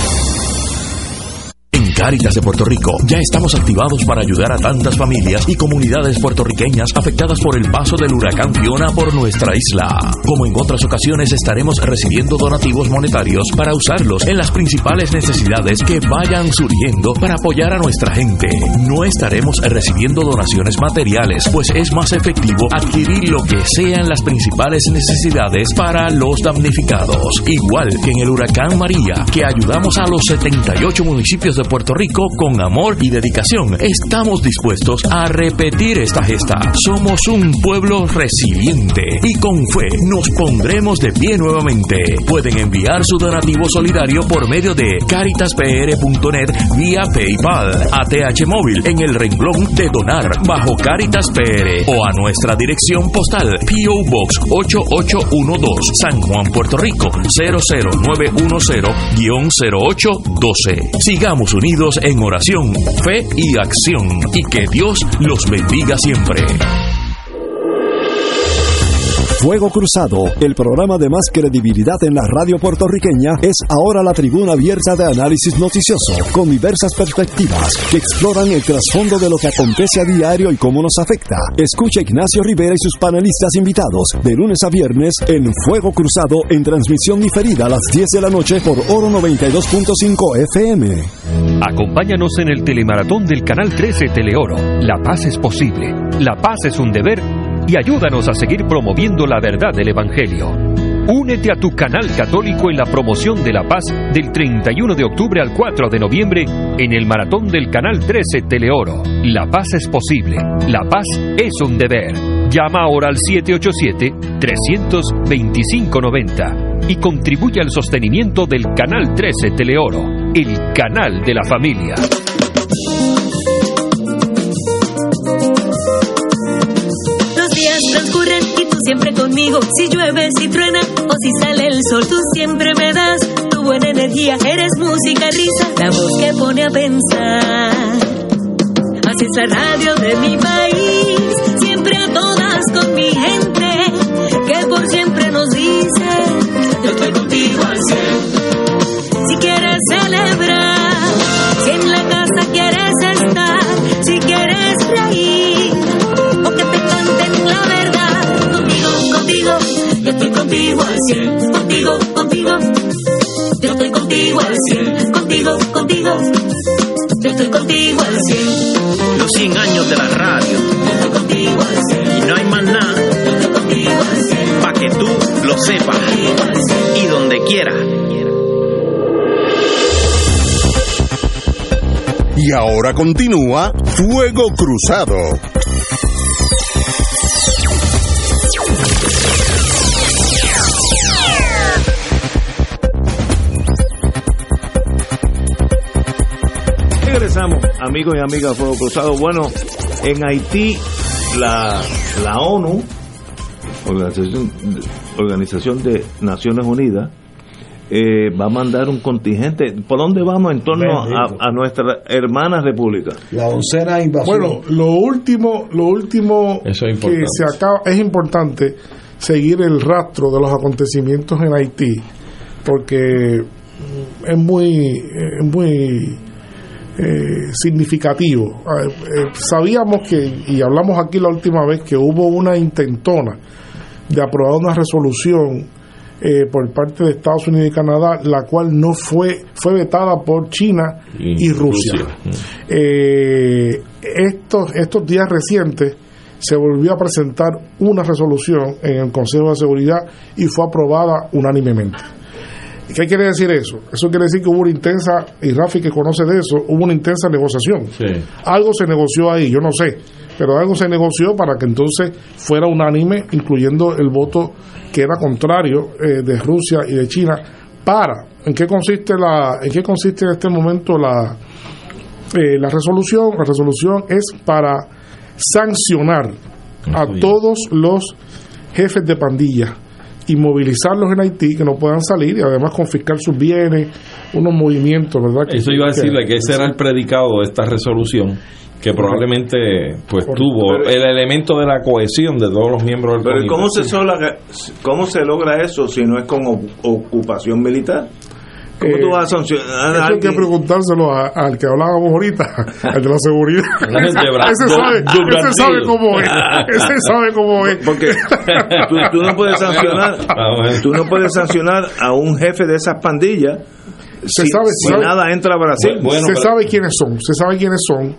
De Puerto Rico, ya estamos activados para ayudar a tantas familias y comunidades puertorriqueñas afectadas por el paso del huracán Fiona por nuestra isla. Como en otras ocasiones estaremos recibiendo donativos monetarios para usarlos en las principales necesidades que vayan surgiendo para apoyar a nuestra gente. No estaremos recibiendo donaciones materiales, pues es más efectivo adquirir lo que sean las principales necesidades para los damnificados. Igual que en el huracán María, que ayudamos a los 78 municipios de Puerto Rico con amor y dedicación. Estamos dispuestos a repetir esta gesta. Somos un pueblo resiliente y con fe nos pondremos de pie nuevamente. Pueden enviar su donativo solidario por medio de caritaspr.net vía PayPal, ATH móvil en el renglón de donar bajo Caritas PR o a nuestra dirección postal PO Box 8812 San Juan, Puerto Rico 00910-0812. Sigamos en oración, fe y acción, y que Dios los bendiga siempre. Fuego Cruzado, el programa de más credibilidad en la radio puertorriqueña, es ahora la tribuna abierta de análisis noticioso, con diversas perspectivas que exploran el trasfondo de lo que acontece a diario y cómo nos afecta. Escucha Ignacio Rivera y sus panelistas invitados de lunes a viernes en Fuego Cruzado en transmisión diferida a las 10 de la noche por Oro 92.5 FM. Acompáñanos en el telemaratón del Canal 13 Teleoro. La paz es posible. La paz es un deber y ayúdanos a seguir promoviendo la verdad del Evangelio. Únete a tu canal católico en la promoción de la paz del 31 de octubre al 4 de noviembre en el maratón del Canal 13 Teleoro. La paz es posible. La paz es un deber. Llama ahora al 787-325-90 y contribuye al sostenimiento del Canal 13 Teleoro, el canal de la familia. Siempre conmigo. Si llueve, si truena o si sale el sol, tú siempre me das tu buena energía. Eres música, risa, la voz que pone a pensar. Así es la radio de mi país, siempre a todas con mi gente, que por siempre nos dice, yo estoy contigo al. Contigo al cielo, contigo, contigo, yo estoy contigo al cielo. Los 100 años de la radio. Y no hay más nada. Para que tú lo sepas. Y donde quiera. Y ahora continúa Fuego Cruzado. Amigos y amigas Fuego Cruzado. Bueno, en Haití, la, la ONU, Organización, Organización de Naciones Unidas, eh, va a mandar un contingente. ¿Por dónde vamos en torno a, a nuestra hermana república? La oncena invasión. Bueno, lo último, lo último Eso es que importante. se acaba, es importante seguir el rastro de los acontecimientos en Haití, porque es muy, es muy eh, significativo. Eh, eh, sabíamos que, y hablamos aquí la última vez, que hubo una intentona de aprobar una resolución eh, por parte de Estados Unidos y Canadá, la cual no fue, fue vetada por China y, Y Rusia. Rusia. Eh, estos, estos días recientes se volvió a presentar una resolución en el Consejo de Seguridad y fue aprobada unánimemente. ¿Qué quiere decir eso? Eso quiere decir que hubo una intensa, y Rafi que conoce de eso, hubo una intensa negociación. Sí. Algo se negoció ahí, yo no sé, pero algo se negoció para que entonces fuera unánime, incluyendo el voto que era contrario eh, de Rusia y de China para en qué consiste la en qué consiste en este momento la eh, la resolución la resolución es para sancionar a todos los jefes de pandilla y movilizarlos en Haití que no puedan salir y además confiscar sus bienes unos movimientos verdad eso iba a decirle que ese era el predicado de esta resolución que probablemente pues tuvo el elemento de la cohesión de todos los miembros del Pero ¿cómo se, ¿cómo se logra eso si no es con ocupación militar? ¿Cómo tú vas a sancionar a Hay que preguntárselo al que hablábamos ahorita, al de la seguridad. ese, sabe, ese sabe cómo es. Ese sabe cómo es. Porque tú, no puedes sancionar, tú no puedes sancionar a un jefe de esas pandillas se si, sabe, si nada entra a Brasil. se sabe quiénes son, se sabe quiénes son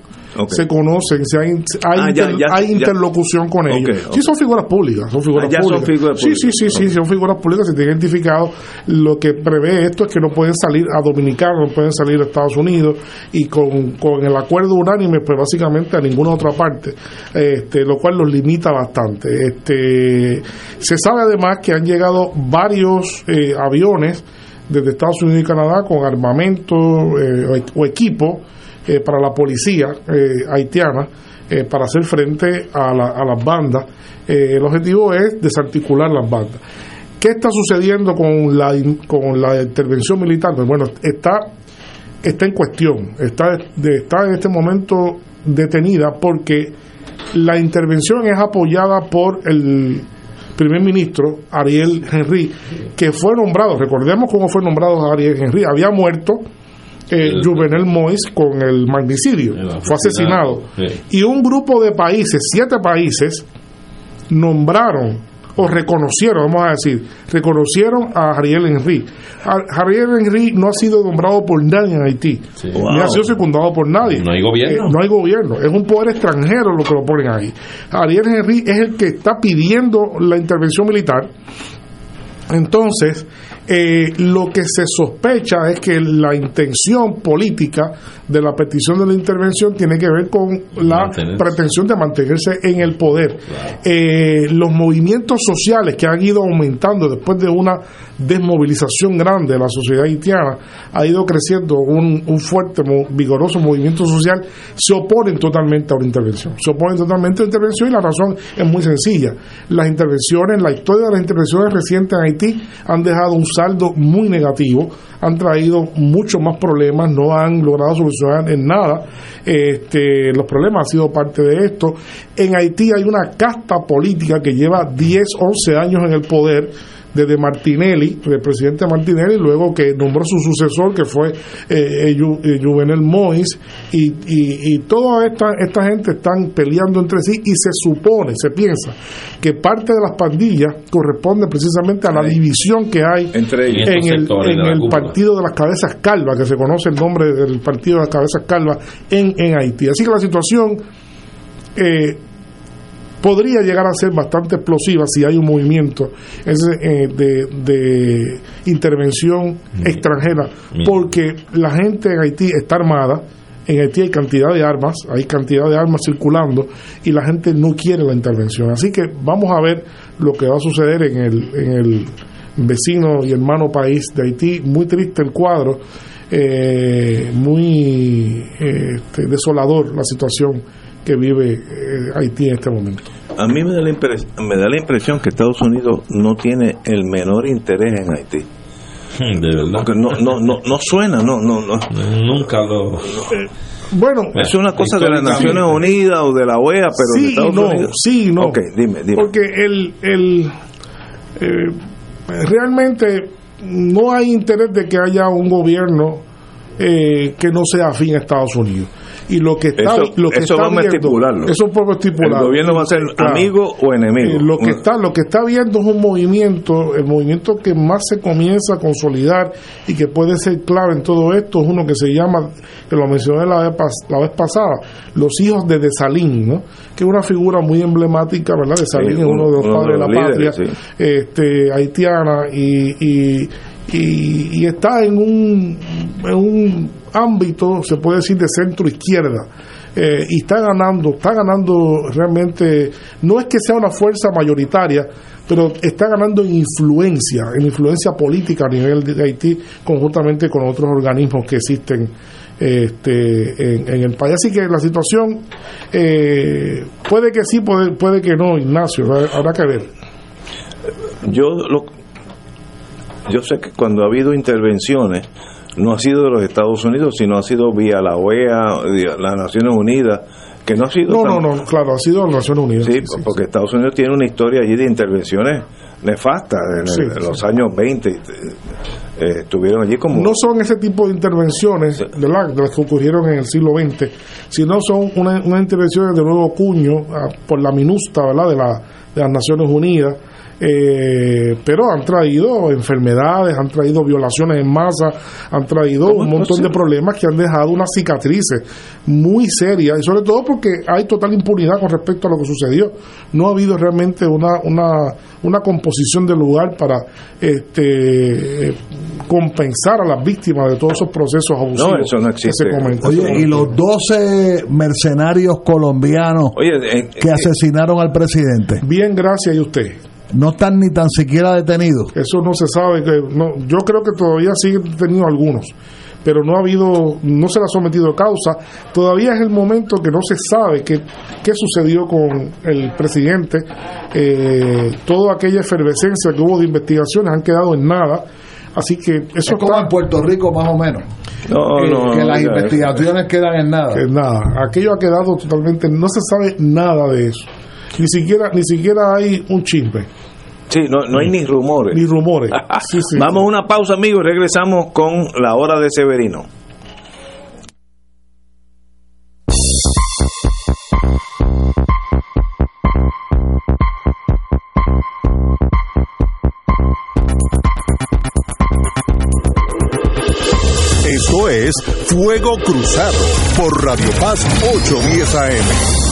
se conocen, se hay, hay, ah, interlocución con ellos. Sí, son figuras públicas, son figuras ah, públicas. Sí, sí, sí, sí, son figuras públicas, se tiene identificado. Lo que prevé esto es que no pueden salir a Dominicana, no pueden salir a Estados Unidos y con, con el acuerdo unánime, pues básicamente a ninguna otra parte, este, lo cual los limita bastante. Este, se sabe además que han llegado varios eh, aviones desde Estados Unidos y Canadá con armamento eh, o equipo eh, para la policía eh, haitiana eh, para hacer frente a, las bandas. el objetivo es desarticular las bandas. ¿Qué está sucediendo con la, con la intervención militar? Pues bueno, está, está en cuestión, está, está en este momento detenida porque la intervención es apoyada por el primer ministro Ariel Henry, que fue nombrado, recordemos cómo fue nombrado Ariel Henry, había muerto eh, Juvenel Mois con el magnicidio, fue asesinado. Y un grupo de países, siete países, nombraron o reconocieron, vamos a decir, reconocieron a Ariel Henry. Ariel Henry no ha sido nombrado por nadie en Haití, ni ha sido secundado por nadie. No hay gobierno. Eh, no hay gobierno, es un poder extranjero lo que lo ponen ahí. Ariel Henry es el que está pidiendo la intervención militar. Entonces, eh, lo que se sospecha es que la intención política de la petición de la intervención tiene que ver con la pretensión de mantenerse en el poder. Eh, los movimientos sociales que han ido aumentando después de una desmovilización grande de la sociedad haitiana, ha ido creciendo un, un fuerte, vigoroso movimiento social, se oponen totalmente a una intervención. Se oponen totalmente a la intervención y la razón es muy sencilla. Las intervenciones, la historia de las intervenciones recientes en Haití han dejado un saldo muy negativo, han traído muchos más problemas, no han logrado solucionar en nada. Este, los problemas han sido parte de esto. En Haití hay una casta política que lleva 10, 11 años en el poder desde Martinelli, el presidente Martinelli, luego que nombró su sucesor, que fue eh, eh, eh, Juvenel Mois, y, y, toda esta, esta gente están peleando entre sí y se supone, se piensa, que parte de las pandillas corresponde precisamente a la división que hay entre en el, en el partido de las cabezas calvas, que se conoce el nombre del partido de las cabezas calvas en, en Haití. Así que la situación... Eh, podría llegar a ser bastante explosiva si hay un movimiento eh, de, intervención extranjera, porque la gente en Haití está armada, en Haití hay cantidad de armas, hay cantidad de armas circulando y la gente no quiere la intervención. Así que vamos a ver lo que va a suceder en el, en el vecino y hermano país de Haití. Muy triste el cuadro, eh, muy eh, este, desolador la situación que vive eh, Haití en este momento. A mí me da, la me da la impresión que Estados Unidos no tiene el menor interés en Haití. De verdad. no, no, no, no suena, no, no, no. Nunca lo. bueno, es una cosa de las Naciones Unidas o de la OEA, pero sí, de Estados no, Unidos. Sí, no. Ok, dime, dime. Porque el, el eh, realmente no hay interés de que haya un gobierno eh, que no sea afín a Estados Unidos y lo que está eso, lo que eso está vamos viendo, a eso podemos estipularlo. El gobierno va a ser amigo o enemigo. eh, lo que está lo que está viendo es un movimiento el movimiento que más se comienza a consolidar y que puede ser clave en todo esto es uno que se llama que lo mencioné la vez, la vez pasada los hijos de Desalín ¿no? que es una figura muy emblemática verdad Desalín es uno de los padres de la patria este haitiana y, y y, está en un, en un ámbito, se puede decir, de centro izquierda. Eh, y está ganando, está ganando realmente, no es que sea una fuerza mayoritaria, pero está ganando en influencia, en influencia política a nivel de Haití, conjuntamente con otros organismos que existen este, en, el país. Así que la situación eh, puede que sí, puede, puede que no, Ignacio, habrá que ver. Yo, lo, yo sé que cuando ha habido intervenciones, no ha sido de los Estados Unidos, sino ha sido vía la OEA, las Naciones Unidas, que no ha sido... No, no, no, claro, ha sido las Naciones Unidas. Sí, porque Estados Unidos tiene una historia allí de intervenciones nefastas en, los años 20. Eh, estuvieron allí como... No son ese tipo de intervenciones de, las que ocurrieron en el siglo XX, sino son unas una intervenciones de nuevo cuño ah, por la minusta ¿verdad? De, la, de las Naciones Unidas eh, pero han traído enfermedades, han traído violaciones en masa, han traído un montón de problemas que han dejado unas cicatrices muy serias y sobre todo porque hay total impunidad con respecto a lo que sucedió. No ha habido realmente una, una, una composición del lugar para este, compensar a las víctimas de todos esos procesos abusivos no, eso no existe. Oye, y los 12 mercenarios colombianos eh, que eh, asesinaron al presidente. Bien, gracias a usted no están ni tan siquiera detenidos. Eso no se sabe. Que no, yo creo que todavía siguen detenidos algunos, pero no ha habido, no se le ha sometido a causa. Todavía es el momento que no se sabe qué, qué sucedió con el presidente. Eh, toda aquella efervescencia que hubo de investigaciones han quedado en nada. Así que eso es como en Puerto Rico más o menos. que, las investigaciones quedan en nada. En nada. Aquello ha quedado totalmente, no se sabe nada de eso. Ni siquiera, ni siquiera hay un chisme. Sí, no, no hay ni rumores. Ni rumores. Vamos a una pausa, amigos, y regresamos con la hora de Severino. Esto es Fuego Cruzado por Radio Paz 810 AM.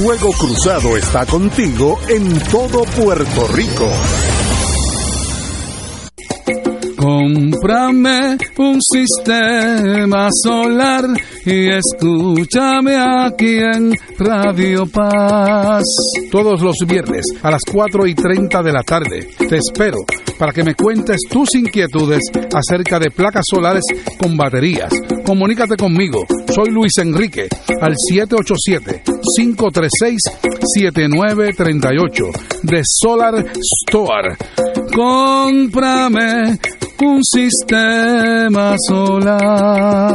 Fuego Cruzado está contigo en todo Puerto Rico. Cómprame un sistema solar y escúchame aquí en Radio Paz. Todos los viernes a las 4 y 30 de la tarde te espero para que me cuentes tus inquietudes acerca de placas solares con baterías. Comunícate conmigo, soy Luis Enrique al 787-536-7938 de Solar Store. Cómprame un sistema solar.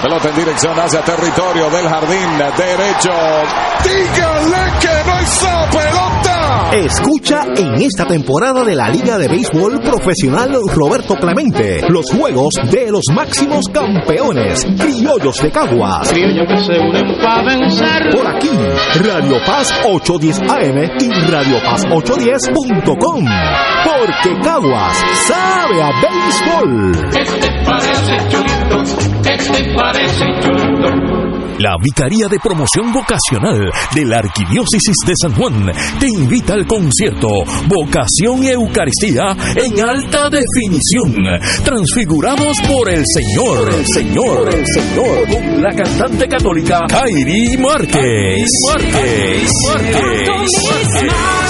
La pelota en dirección hacia territorio del jardín derecho. Dígale que no hizo pelota. Escucha en esta temporada de la Liga de Béisbol Profesional Roberto Clemente los juegos de los máximos campeones, criollos de Caguas. Criollos que se unen para vencer. Por aquí, Radio Paz 810 AM y Radio Paz 810.com. Porque Caguas sabe a béisbol. Este parece este parece. La Vicaría de Promoción Vocacional de la Arquidiócesis de San Juan te invita al concierto Vocación y Eucaristía en alta definición, transfigurados por el Señor, el Señor, el Señor, con la cantante católica Kairi Márquez. Márquez. Márquez.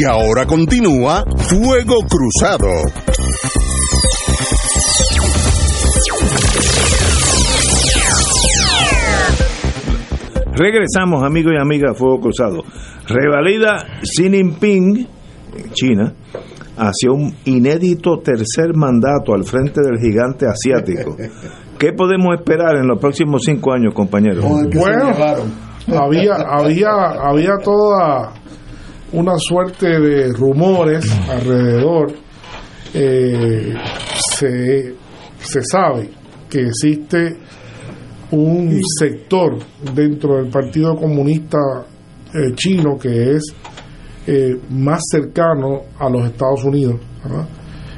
Y ahora continúa Fuego Cruzado. Regresamos, amigos y amigas, Fuego Cruzado. Revalida Xi Jinping, China, hacia un inédito tercer mandato al frente del gigante asiático. ¿Qué podemos esperar en los próximos cinco años, compañeros? Bueno, había, había, había toda una suerte de rumores alrededor. Eh, se, se sabe que existe un sector dentro del Partido Comunista eh, Chino que es eh, más cercano a los Estados Unidos.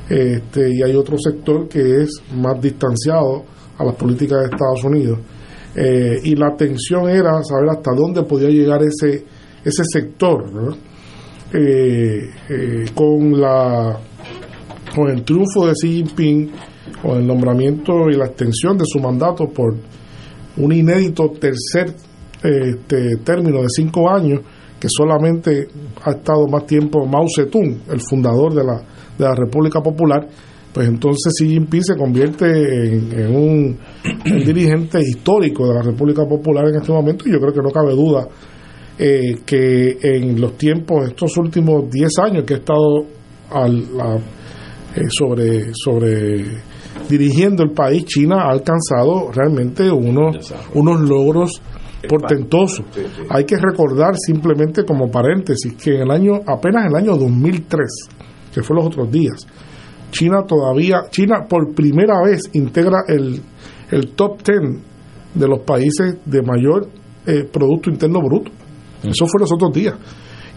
Este, y hay otro sector que es más distanciado a las políticas de Estados Unidos. Eh, y la tensión era saber hasta dónde podía llegar ese, ese sector. Con, la, con el triunfo de Xi Jinping, con el nombramiento y la extensión de su mandato por un inédito tercer este, término de cinco años que solamente ha estado más tiempo Mao Zedong, el fundador de la, de la República Popular, pues entonces Xi Jinping se convierte en, un, dirigente histórico de la República Popular en este momento y yo creo que no cabe duda eh, que en los tiempos, estos últimos 10 años que ha estado al, eh, sobre, sobre dirigiendo el país, China ha alcanzado realmente unos, unos logros portentosos. Hay que recordar simplemente como paréntesis que en el año, apenas en el año 2003, que fue los otros días, China todavía, China por primera vez integra el, el top 10 de los países de mayor eh, Producto Interno Bruto. Eso fue los otros días.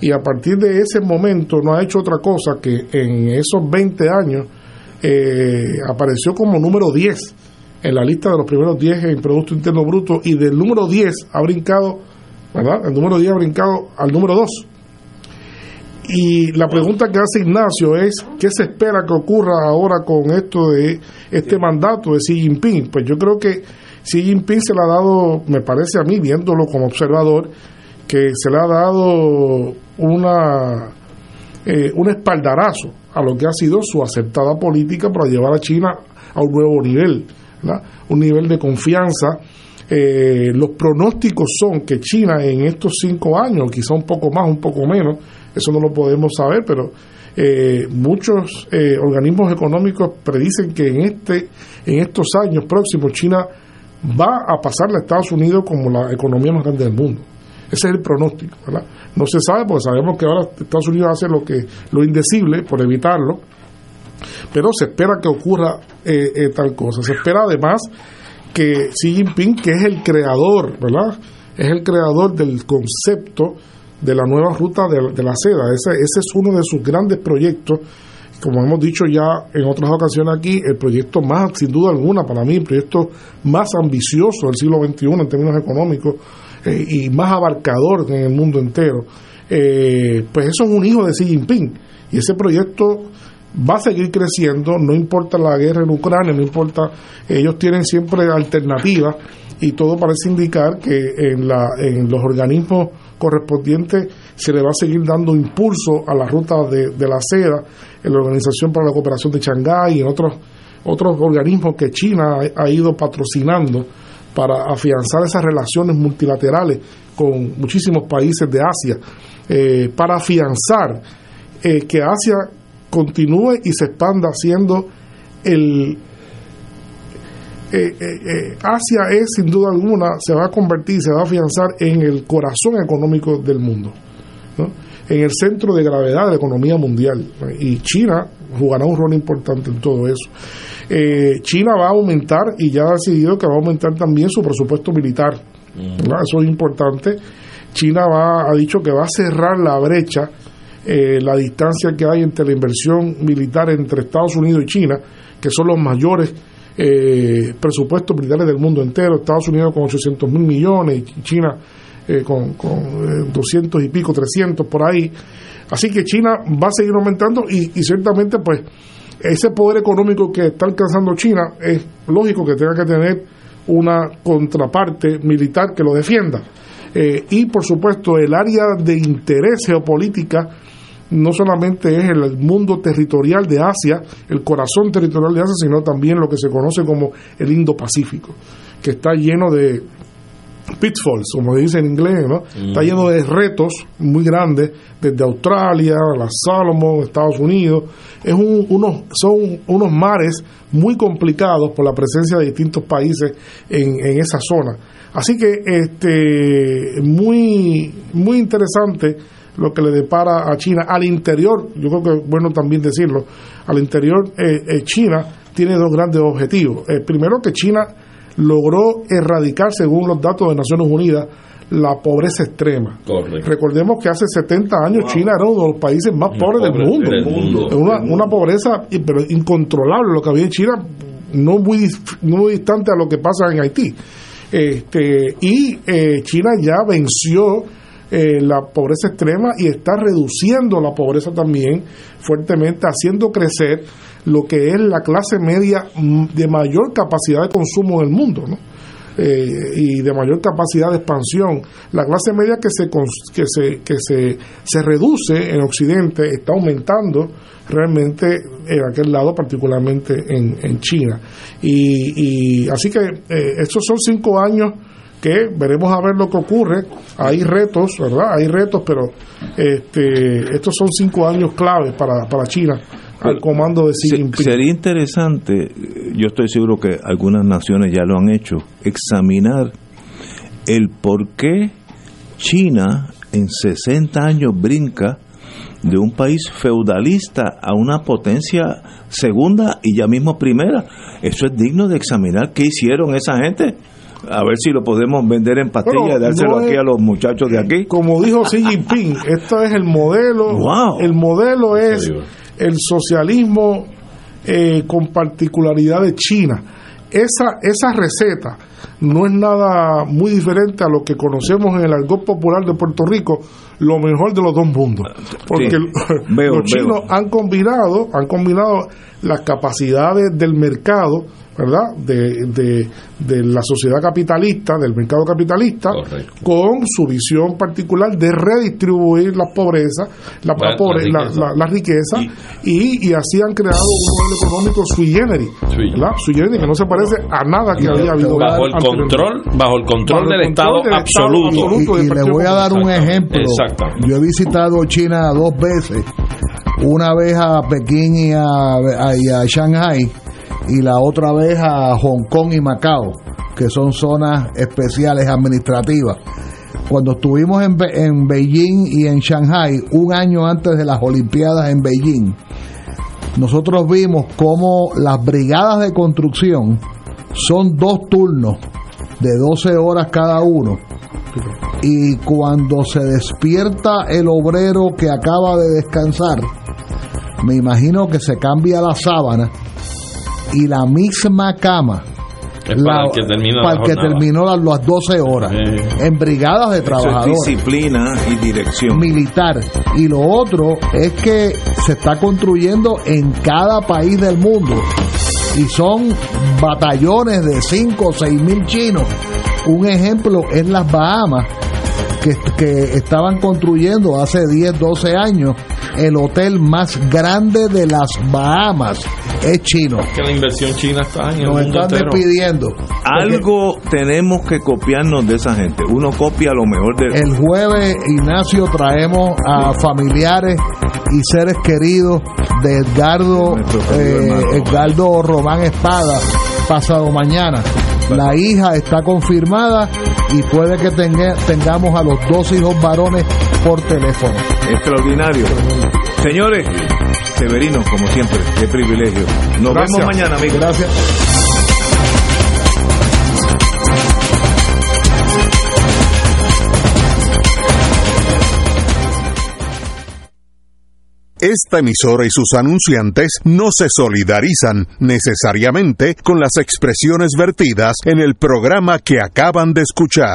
Y a partir de ese momento no ha hecho otra cosa que en esos 20 años eh, apareció como número 10 en la lista de los primeros 10 en Producto Interno Bruto y del número 10 ha brincado, ¿verdad? El número 10 ha brincado al número 2. Y la pregunta que hace Ignacio es, ¿qué se espera que ocurra ahora con esto de este mandato de Xi Jinping? Pues yo creo que Xi Jinping se le ha dado, me parece a mí, viéndolo como observador, que se le ha dado una, eh, un espaldarazo a lo que ha sido su aceptada política para llevar a China a un nuevo nivel, un nivel de confianza. Eh, los pronósticos son que China en estos cinco años, quizá un poco más, un poco menos, eso no lo podemos saber, pero eh, muchos eh, organismos económicos predicen que en este en estos años próximos China va a pasarle a Estados Unidos como la economía más grande del mundo. Ese es el pronóstico, ¿verdad? No se sabe porque sabemos que ahora Estados Unidos hace lo que lo indecible por evitarlo, pero se espera que ocurra eh, eh, tal cosa. Se espera además que Xi Jinping, que es el creador, ¿verdad? Es el creador del concepto de la nueva ruta de, la seda. Ese, ese es uno de sus grandes proyectos como hemos dicho ya en otras ocasiones aquí, el proyecto más, sin duda alguna, para mí, el proyecto más ambicioso del siglo XXI en términos económicos eh, y más abarcador en el mundo entero, eh, pues eso es un hijo de Xi Jinping. Y ese proyecto va a seguir creciendo, no importa la guerra en Ucrania, no importa, ellos tienen siempre alternativas y todo parece indicar que en, la, en los organismos correspondientes se le va a seguir dando impulso a la ruta de, la seda, en la Organización para la Cooperación de Shanghái y en otros, otros organismos que China ha ido patrocinando para afianzar esas relaciones multilaterales con muchísimos países de Asia, eh, para afianzar eh, que Asia continúe y se expanda siendo el... Eh, Asia es sin duda alguna, se va a convertir, se va a afianzar en el corazón económico del mundo, en el centro de gravedad de la economía mundial. Y China jugará un rol importante en todo eso. Eh, China va a aumentar y ya ha decidido que va a aumentar también su presupuesto militar. Eso es importante. China va, ha dicho que va a cerrar la brecha, eh, la distancia que hay entre la inversión militar entre Estados Unidos y China, que son los mayores eh, presupuestos militares del mundo entero. Estados Unidos con 800 mil millones y China con, con 200 y pico, 300 por ahí. Así que China va a seguir aumentando y, y ciertamente pues ese poder económico que está alcanzando China es lógico que tenga que tener una contraparte militar que lo defienda. Eh, y por supuesto el área de interés geopolítica no solamente es el mundo territorial de Asia, el corazón territorial de Asia, sino también lo que se conoce como el Indo-Pacífico, que está lleno de pitfalls, como dice en inglés, ¿no? Está lleno de retos muy grandes, desde Australia, las Salomon, Estados Unidos. Es unos, son unos mares muy complicados por la presencia de distintos países en, en esa zona. Así que este muy, muy interesante lo que le depara a China al interior, yo creo que es bueno también decirlo, al interior eh, eh, China tiene dos grandes objetivos. El primero que China logró erradicar, según los datos de Naciones Unidas, la pobreza extrema. Recordemos que hace 70 años China era uno de los países más pobres del mundo. Una, una pobreza pero incontrolable lo que había en China, no muy, muy distante a lo que pasa en Haití. Este, y eh, China ya venció eh, la pobreza extrema y está reduciendo la pobreza también fuertemente, haciendo crecer lo que es la clase media mm, de mayor capacidad de consumo del mundo, ¿no? Eh, y de mayor capacidad de expansión. La clase media que se que se que se, se reduce en Occidente está aumentando realmente en aquel lado, particularmente en, en China. Y, y así que eh, estos son cinco años que veremos a ver lo que ocurre. Hay retos, ¿verdad? Hay retos, pero este, estos son cinco años claves para, para China al comando de Xi Jinping. Sería interesante, yo estoy seguro que algunas naciones ya lo han hecho, examinar el por qué China en 60 años brinca de un país feudalista a una potencia segunda y ya mismo primera. Eso es digno de examinar qué hicieron esa gente. A ver si lo podemos vender en pastillas y dárselo aquí a los muchachos de aquí. Como dijo Xi Jinping, esto es el modelo. El modelo es el socialismo eh, con particularidad de China. Esa, esa receta no es nada muy diferente a lo que conocemos en el argot popular de Puerto Rico, lo mejor de los dos mundos. Porque los chinos han combinado, han combinado las capacidades del mercado ¿verdad? De, de, de, la sociedad capitalista, del mercado capitalista, con su visión particular de redistribuir la pobreza, la, la, la, riqueza, y, y, así han creado un modelo económico sui generis. Sui generis, que no se parece a nada que había habido. Bajo el control, bajo el control del, Estado, absoluto. y, le voy a dar un ejemplo. Yo he visitado China dos veces, una vez a Pekín y a, a, y a Shanghai y la otra vez a Hong Kong y Macao, que son zonas especiales administrativas. Cuando estuvimos en, en Beijing y en Shanghai, un año antes de las Olimpiadas en Beijing, nosotros vimos cómo las brigadas de construcción son dos turnos de 12 horas cada uno. Y cuando se despierta el obrero que acaba de descansar, me imagino que se cambia la sábana y la misma cama para el que, para que terminó las, 12 horas en brigadas de trabajadores. disciplina y dirección. Militar. Y lo otro es que se está construyendo en cada país del mundo. Y son batallones de 5 o 6 mil chinos. Un ejemplo en las Bahamas, que, que estaban construyendo hace 10, 12 años el hotel más grande de las Bahamas es chino. que la inversión china está en Nos están despidiendo. Algo tenemos que copiarnos de esa gente. Uno copia lo mejor de... El jueves, Ignacio, traemos a familiares y seres queridos de Edgardo, eh, Edgardo Román Espada pasado mañana. La hija está confirmada y puede que tengamos a los dos hijos varones por teléfono. Extraordinario. Señores, Severino, como siempre, qué privilegio. Nos vemos mañana, amigos. Gracias. Esta emisora y sus anunciantes no se solidarizan necesariamente con las expresiones vertidas en el programa que acaban de escuchar.